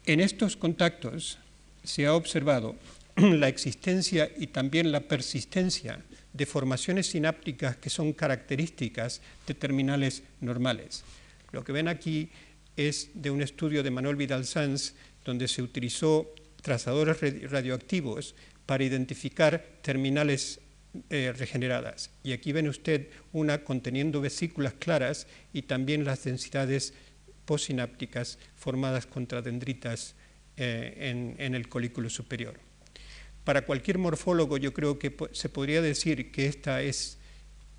En estos contactos se ha observado la existencia y también la persistencia de formaciones sinápticas que son características de terminales normales. Lo que ven aquí es de un estudio de Manuel Vidal Sanz, donde se utilizó trazadores radioactivos para identificar terminales eh, regeneradas. Y aquí ven usted una conteniendo vesículas claras y también las densidades postsinápticas formadas contra dendritas eh, en, el colículo superior. Para cualquier morfólogo yo creo que se podría decir que esta es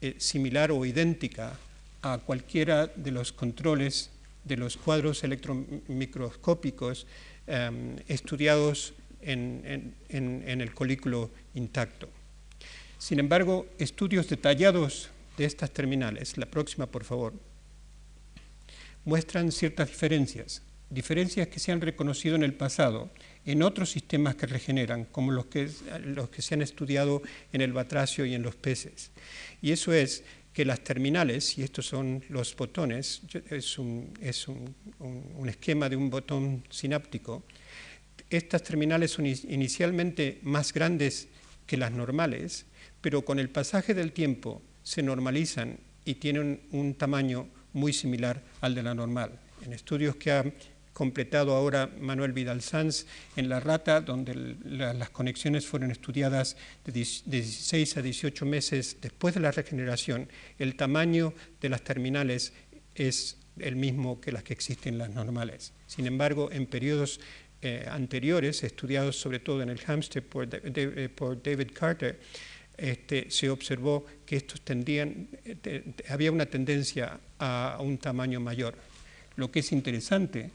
eh, similar o idéntica a cualquiera de los controles de los cuadros electromicroscópicos em, estudiados en, el colículo intacto. Sin embargo, estudios detallados de estas terminales, la próxima por favor, muestran ciertas diferencias, diferencias que se han reconocido en el pasado en otros sistemas que regeneran, como los que, los que se han estudiado en el batracio y en los peces. Y eso es que las terminales, y estos son los botones, es un, es un, un, esquema de un botón sináptico, estas terminales son inicialmente más grandes que las normales, pero con el pasaje del tiempo se normalizan y tienen un tamaño muy similar al de la normal. En estudios que ha completado ahora Manuel Vidal Sanz en La Rata, donde las conexiones fueron estudiadas de 16 a 18 meses después de la regeneración, el tamaño de las terminales es el mismo que las que existen en las normales. Sin embargo, en periodos eh, anteriores, estudiados sobre todo en el Hampstead por, por David Carter, este, se observó que estos tendían, había una tendencia a, un tamaño mayor. Lo que es interesante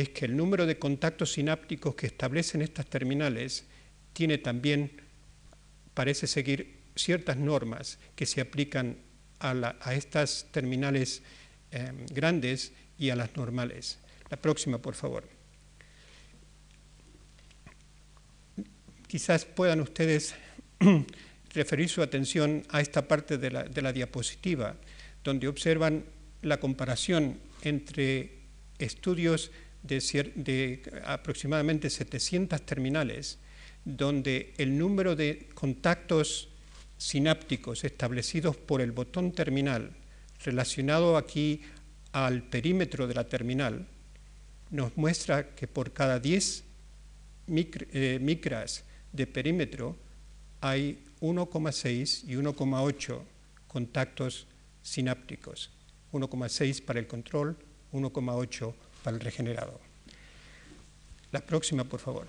es que el número de contactos sinápticos que establecen estas terminales tiene también, parece seguir ciertas normas que se aplican a, estas terminales em, grandes y a las normales. La próxima, por favor. Quizás puedan ustedes referir su atención a esta parte de la, diapositiva, donde observan la comparación entre estudios de, de, aproximadamente 700 terminales, donde el número de contactos sinápticos establecidos por el botón terminal, relacionado aquí al perímetro de la terminal, nos muestra que por cada 10 eh, micras de perímetro hay 1,6 y 1,8 contactos sinápticos, 1,6 para el control, 1,8 para el regenerado. La próxima, por favor.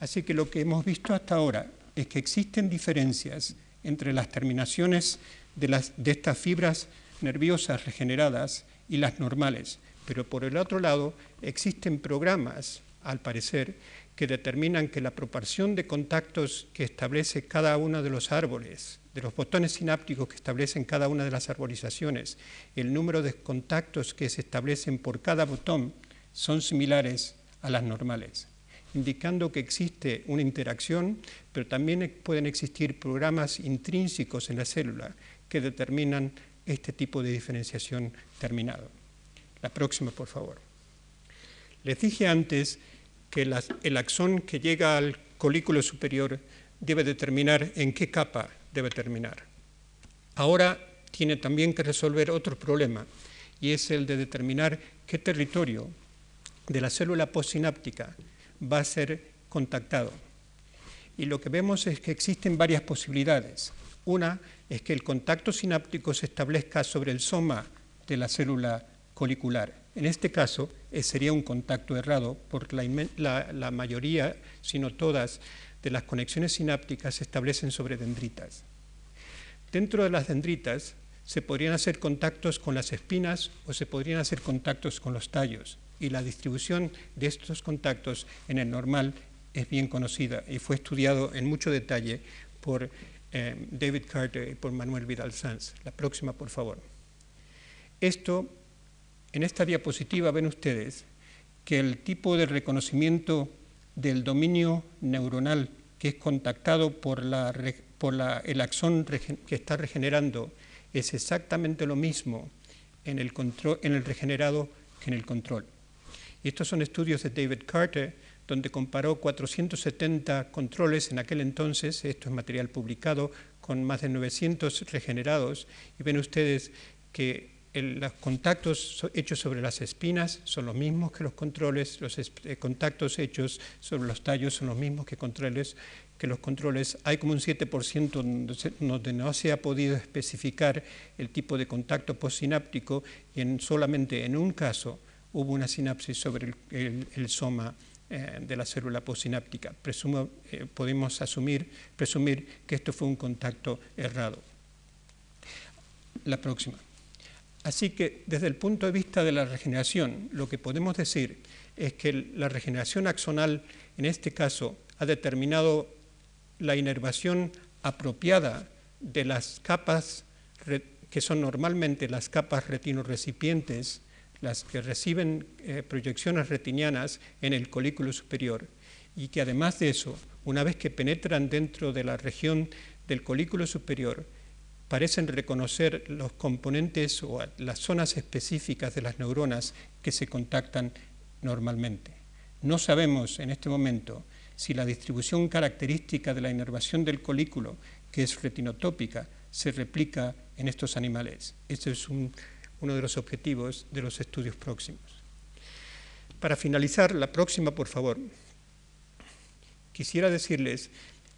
Así que lo que hemos visto hasta ahora es que existen diferencias entre las terminaciones de, las, de estas fibras nerviosas regeneradas y las normales, pero por el otro lado existen programas, al parecer, que determinan que la proporción de contactos que establece cada uno de los árboles, de los botones sinápticos que establecen cada una de las arbolizaciones, el número de contactos que se establecen por cada botón son similares a las normales, indicando que existe una interacción, pero también pueden existir programas intrínsecos en la célula que determinan este tipo de diferenciación terminado. La próxima, por favor. Les dije antes que el axón que llega al colículo superior debe determinar en qué capa debe terminar. Ahora tiene también que resolver otro problema y es el de determinar qué territorio de la célula postsináptica va a ser contactado. Y lo que vemos es que existen varias posibilidades. Una es que el contacto sináptico se establezca sobre el soma de la célula colicular. En este caso, eh, sería un contacto errado, porque la, mayoría, si no todas, de las conexiones sinápticas se establecen sobre dendritas. Dentro de las dendritas se podrían hacer contactos con las espinas o se podrían hacer contactos con los tallos. Y la distribución de estos contactos en el normal es bien conocida y fue estudiado en mucho detalle por eh, David Carter y por Manuel Vidal Sanz. La próxima, por favor. Esto en esta diapositiva ven ustedes que el tipo de reconocimiento del dominio neuronal que es contactado por, el axón que está regenerando es exactamente lo mismo en el, en el regenerado que en el control. Y estos son estudios de David Carter, donde comparó 470 controles en aquel entonces, esto es material publicado, con más de 900 regenerados, y ven ustedes que los contactos hechos sobre las espinas son los mismos que los controles, los eh, contactos hechos sobre los tallos son los mismos que, controles, que los controles. Hay como un 7% donde, no se ha podido especificar el tipo de contacto postsináptico y en, solamente en un caso hubo una sinapsis sobre el, soma eh, de la célula postsináptica. Presumo, eh, podemos asumir, presumir que esto fue un contacto errado. La próxima. Así que desde el punto de vista de la regeneración, lo que podemos decir es que la regeneración axonal, en este caso, ha determinado la inervación apropiada de las capas que son normalmente las capas retinorecipientes, las que reciben eh, proyecciones retinianas en el colículo superior, y que además de eso, una vez que penetran dentro de la región del colículo superior, parecen reconocer los componentes o las zonas específicas de las neuronas que se contactan normalmente. No sabemos en este momento si la distribución característica de la inervación del colículo, que es retinotópica, se replica en estos animales. Este es uno de los objetivos de los estudios próximos. Para finalizar, la próxima, por favor, quisiera decirles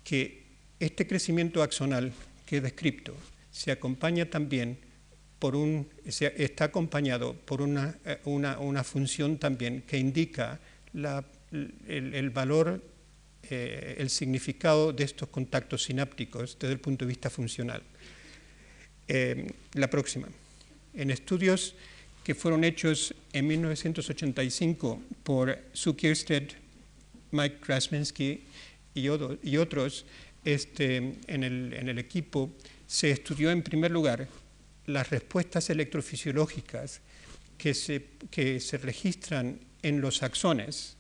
que este crecimiento axonal que he descrito se acompaña también por un, está acompañado por una, eh, una, una función también que indica la, el, valor, eh, el significado de estos contactos sinápticos desde el punto de vista funcional. Eh, la próxima. En estudios que fueron hechos en 1985 por Sue Kierstead, Mike Krasminski y, y otros este, en, el, en el equipo, se estudió en primer lugar las respuestas electrofisiológicas que se, que se registran en los axones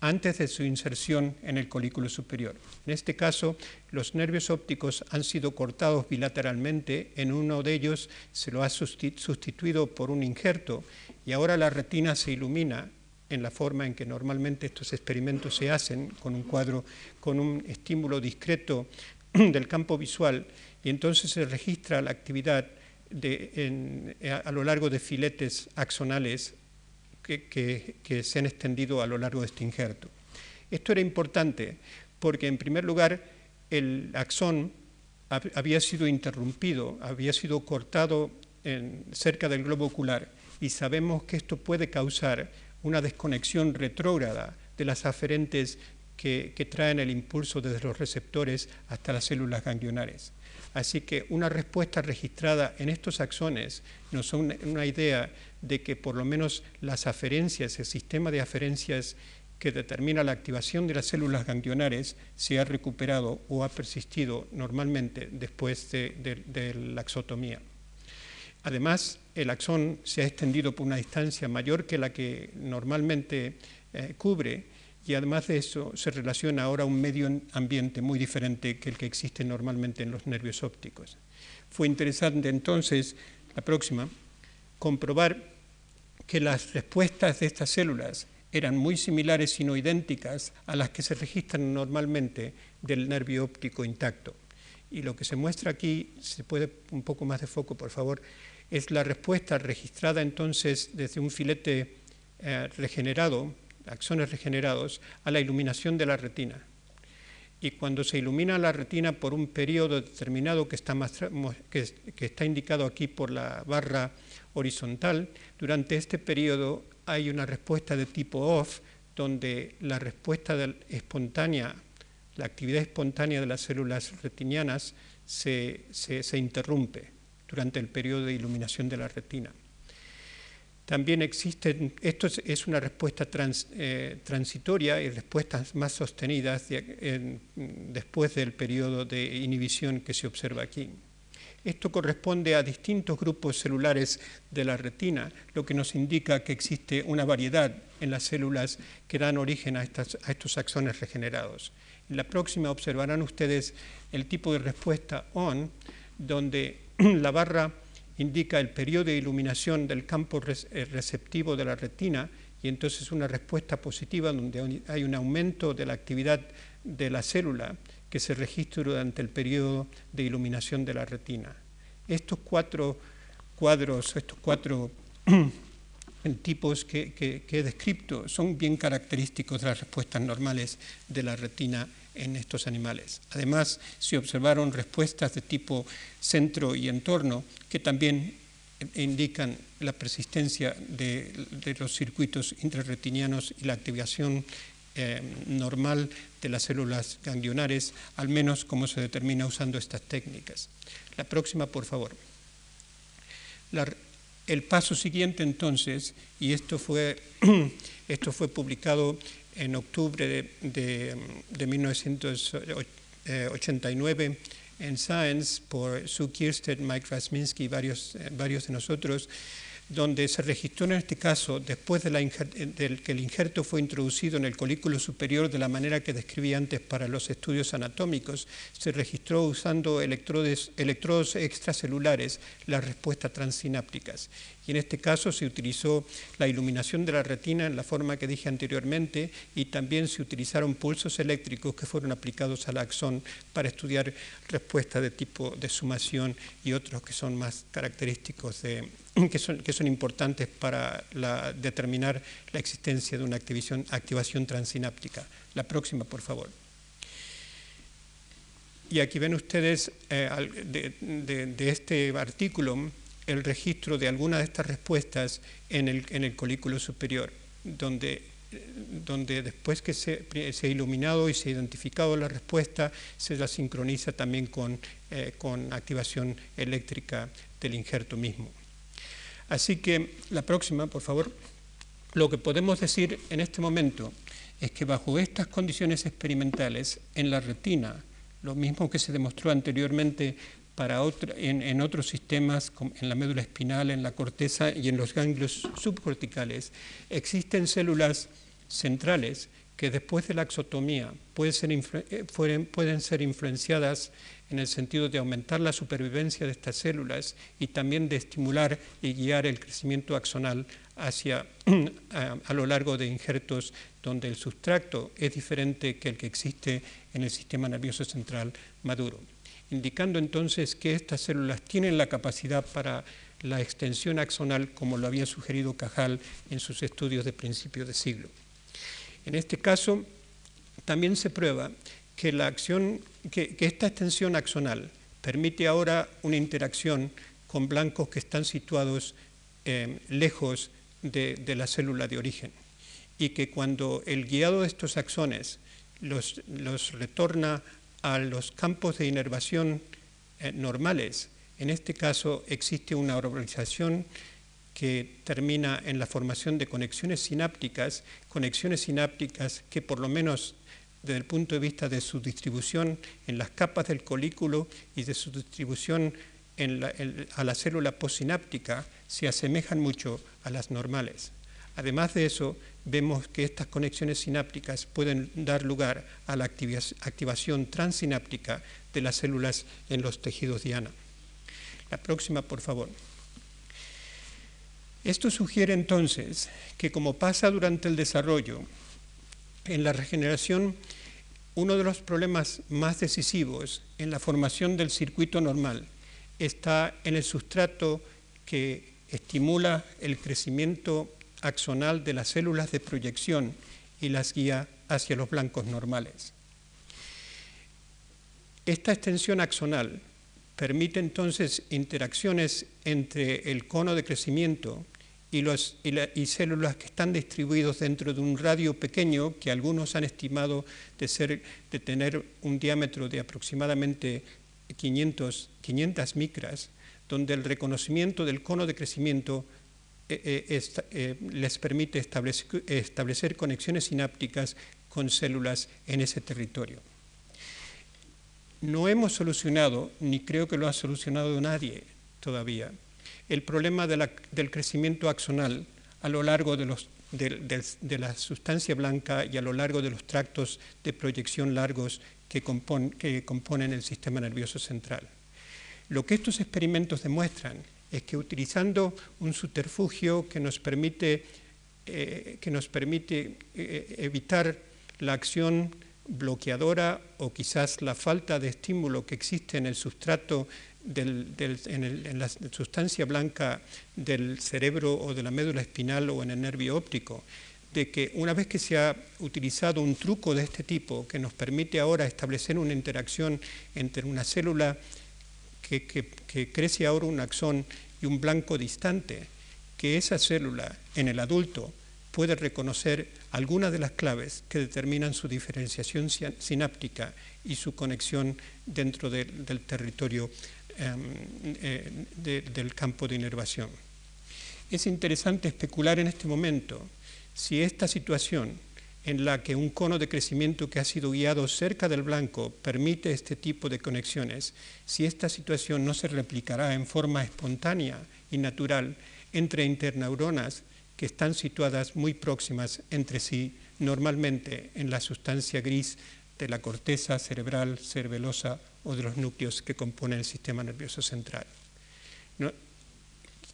antes de su inserción en el colículo superior. En este caso, los nervios ópticos han sido cortados bilateralmente, en uno de ellos se lo ha sustituido por un injerto y ahora la retina se ilumina en la forma en que normalmente estos experimentos se hacen, con un cuadro, con un estímulo discreto del campo visual y entonces se registra la actividad a, lo largo de filetes axonales que, se han extendido a lo largo de este injerto. Esto era importante porque, en primer lugar, el axón había sido interrumpido, había sido cortado cerca del globo ocular y sabemos que esto puede causar una desconexión retrógrada de las aferentes que, que traen el impulso desde los receptores hasta las células ganglionares. Así que una respuesta registrada en estos axones nos son una idea de que por lo menos las aferencias, el sistema de aferencias que determina la activación de las células ganglionares se ha recuperado o ha persistido normalmente después de, la axotomía. Además, el axón se ha extendido por una distancia mayor que la que normalmente eh, cubre y además de eso se relaciona ahora a un medio ambiente muy diferente que el que existe normalmente en los nervios ópticos. Fue interesante entonces, la próxima, comprobar que las respuestas de estas células eran muy similares y no idénticas a las que se registran normalmente del nervio óptico intacto. Y lo que se muestra aquí, se puede un poco más de foco, por favor, es la respuesta registrada entonces desde un filete eh, regenerado axones regenerados, a la iluminación de la retina. Y cuando se ilumina la retina por un periodo determinado que está, que, está indicado aquí por la barra horizontal, durante este periodo hay una respuesta de tipo off, donde la respuesta espontánea, la actividad espontánea de las células retinianas se, se interrumpe durante el periodo de iluminación de la retina. También existen, esto es una respuesta eh, transitoria y respuestas más sostenidas después del periodo de inhibición que se observa aquí. Esto corresponde a distintos grupos celulares de la retina, lo que nos indica que existe una variedad en las células que dan origen a, a estos axones regenerados. En la próxima observarán ustedes el tipo de respuesta ON, donde la barra indica el periodo de iluminación del campo eh, receptivo de la retina y entonces una respuesta positiva donde hay un aumento de la actividad de la célula que se registra durante el periodo de iluminación de la retina. Estos cuatro, cuadros, estos cuatro tipos que, que, he descrito, son bien característicos de las respuestas normales de la retina en estos animales. Además, se observaron respuestas de tipo centro y entorno que también indican la persistencia de, los circuitos intrarretinianos y la activación eh, normal de las células ganglionares, al menos como se determina usando estas técnicas. La próxima, por favor. el paso siguiente, entonces, y esto fue, esto fue publicado en octubre de, de, de 1989 en Science por Sue Kiersted, Mike Rasminsky y varios, eh, varios de nosotros, donde se registró en este caso, después de, la que el injerto fue introducido en el colículo superior de la manera que describí antes para los estudios anatómicos, se registró usando electrodos extracelulares las respuestas transsinápticas. Y en este caso se utilizó la iluminación de la retina en la forma que dije anteriormente y también se utilizaron pulsos eléctricos que fueron aplicados al axón para estudiar respuestas de tipo de sumación y otros que son más característicos de, que son, que son importantes para determinar la existencia de una activación, activación transináptica. La próxima, por favor. Y aquí ven ustedes eh, de, este artículo el registro de alguna de estas respuestas en el, en el colículo superior, donde, donde después que se, ha iluminado y se ha identificado la respuesta, se la sincroniza también con, eh, con activación eléctrica del injerto mismo. Así que la próxima, por favor. Lo que podemos decir en este momento es que bajo estas condiciones experimentales, en la retina, lo mismo que se demostró anteriormente para en, otros sistemas, en la médula espinal, en la corteza y en los ganglios subcorticales, existen células centrales que después de la exotomía eh, pueden ser, influenciadas en el sentido de aumentar la supervivencia de estas células y también de estimular y guiar el crecimiento axonal hacia, a, lo largo de injertos donde el sustrato es diferente que el que existe en el sistema nervioso central maduro indicando entonces que estas células tienen la capacidad para la extensión axonal, como lo había sugerido Cajal en sus estudios de principio de siglo. En este caso, también se prueba que, la acción, que, esta extensión axonal permite ahora una interacción con blancos que están situados eh, lejos de, la célula de origen y que cuando el guiado de estos axones los, los retorna a los campos de inervación eh, normales. En este caso existe una organización que termina en la formación de conexiones sinápticas, conexiones sinápticas que por lo menos desde el punto de vista de su distribución en las capas del colículo y de su distribución a la célula postsináptica se asemejan mucho a las normales. Además de eso, vemos que estas conexiones sinápticas pueden dar lugar a la activación transsináptica de las células en los tejidos diana. La próxima, por favor. Esto sugiere entonces que como pasa durante el desarrollo, en la regeneración, uno de los problemas más decisivos en la formación del circuito normal está en el sustrato que estimula el crecimiento axonal de las células de proyección y las guía hacia los blancos normales. Esta extensión axonal permite entonces interacciones entre el cono de crecimiento y, y, células que están distribuidos dentro de un radio pequeño que algunos han estimado de, ser, de tener un diámetro de aproximadamente 500, 500 micras, donde el reconocimiento del cono de crecimiento eh, eh, eh, les permite establecer, conexiones sinápticas con células en ese territorio. No hemos solucionado, ni creo que lo ha solucionado nadie todavía, el problema del crecimiento axonal a lo largo de, la sustancia blanca y a lo largo de los tractos de proyección largos que componen el sistema nervioso central. Lo que estos experimentos demuestran es que utilizando un subterfugio que nos permite, eh, que nos permite eh, evitar la acción bloqueadora o quizás la falta de estímulo que existe en el sustrato en, la sustancia blanca del cerebro o de la médula espinal o en el nervio óptico, de que una vez que se ha utilizado un truco de este tipo que nos permite ahora establecer una interacción entre una célula que, que crece ahora un axón y un blanco distante, que esa célula en el adulto puede reconocer algunas de las claves que determinan su diferenciación sináptica y su conexión dentro del territorio em, eh, del campo de inervación. Es interesante especular en este momento si esta situación en la que un cono de crecimiento que ha sido guiado cerca del blanco permite este tipo de conexiones, si esta situación no se replicará en forma espontánea y natural entre interneuronas que están situadas muy próximas entre sí, normalmente en la sustancia gris de la corteza cerebral, cerebelosa o de los núcleos que componen el sistema nervioso central.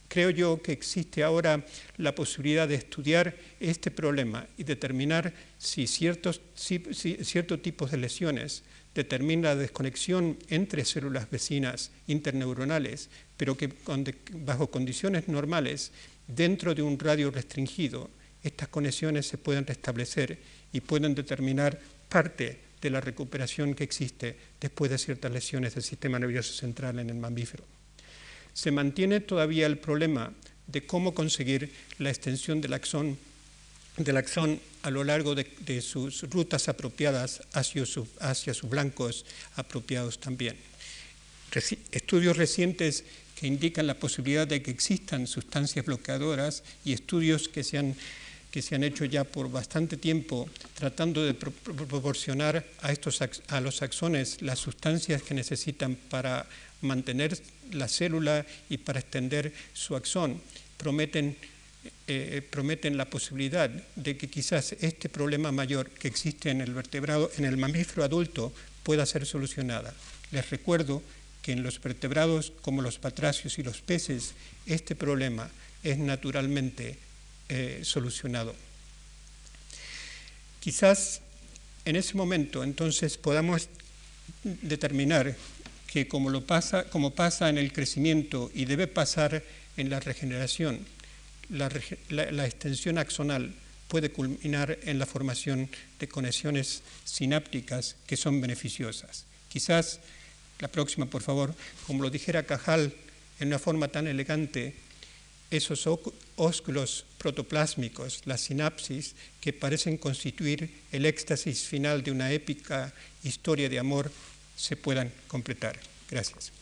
Creo yo que existe ahora la posibilidad de estudiar este problema y determinar si ciertos, ciertos tipos de lesiones determinan la desconexión entre células vecinas interneuronales, pero que bajo condiciones normales dentro de un radio restringido, estas conexiones se pueden restablecer y pueden determinar parte de la recuperación que existe después de ciertas lesiones del sistema nervioso central en el mamífero. Se mantiene todavía el problema de cómo conseguir la extensión del axón, del axón a lo largo de, sus rutas apropiadas hacia, hacia sus blancos apropiados también. estudios recientes que indican la posibilidad de que existan sustancias bloqueadoras y estudios que se han, que se han hecho ya por bastante tiempo tratando de proporcionar a, estos, a los axones las sustancias que necesitan para mantener la célula y para extender su axón, prometen eh, prometen la posibilidad de que quizás este problema mayor que existe en el vertebrado, en el mamífero adulto, pueda ser solucionada. Les recuerdo que en los vertebrados como los patracios y los peces este problema es naturalmente eh, solucionado. Quizás en ese momento entonces podamos determinar que como, lo pasa, como pasa en el crecimiento y debe pasar en la regeneración, la, la extensión axonal puede culminar en la formación de conexiones sinápticas que son beneficiosas. Quizás la próxima, por favor, como lo dijera Cajal en una forma tan elegante, esos ósculos protoplásmicos, las sinapsis, que parecen constituir el éxtasis final de una épica historia de amor, se puedan completar. Gracias.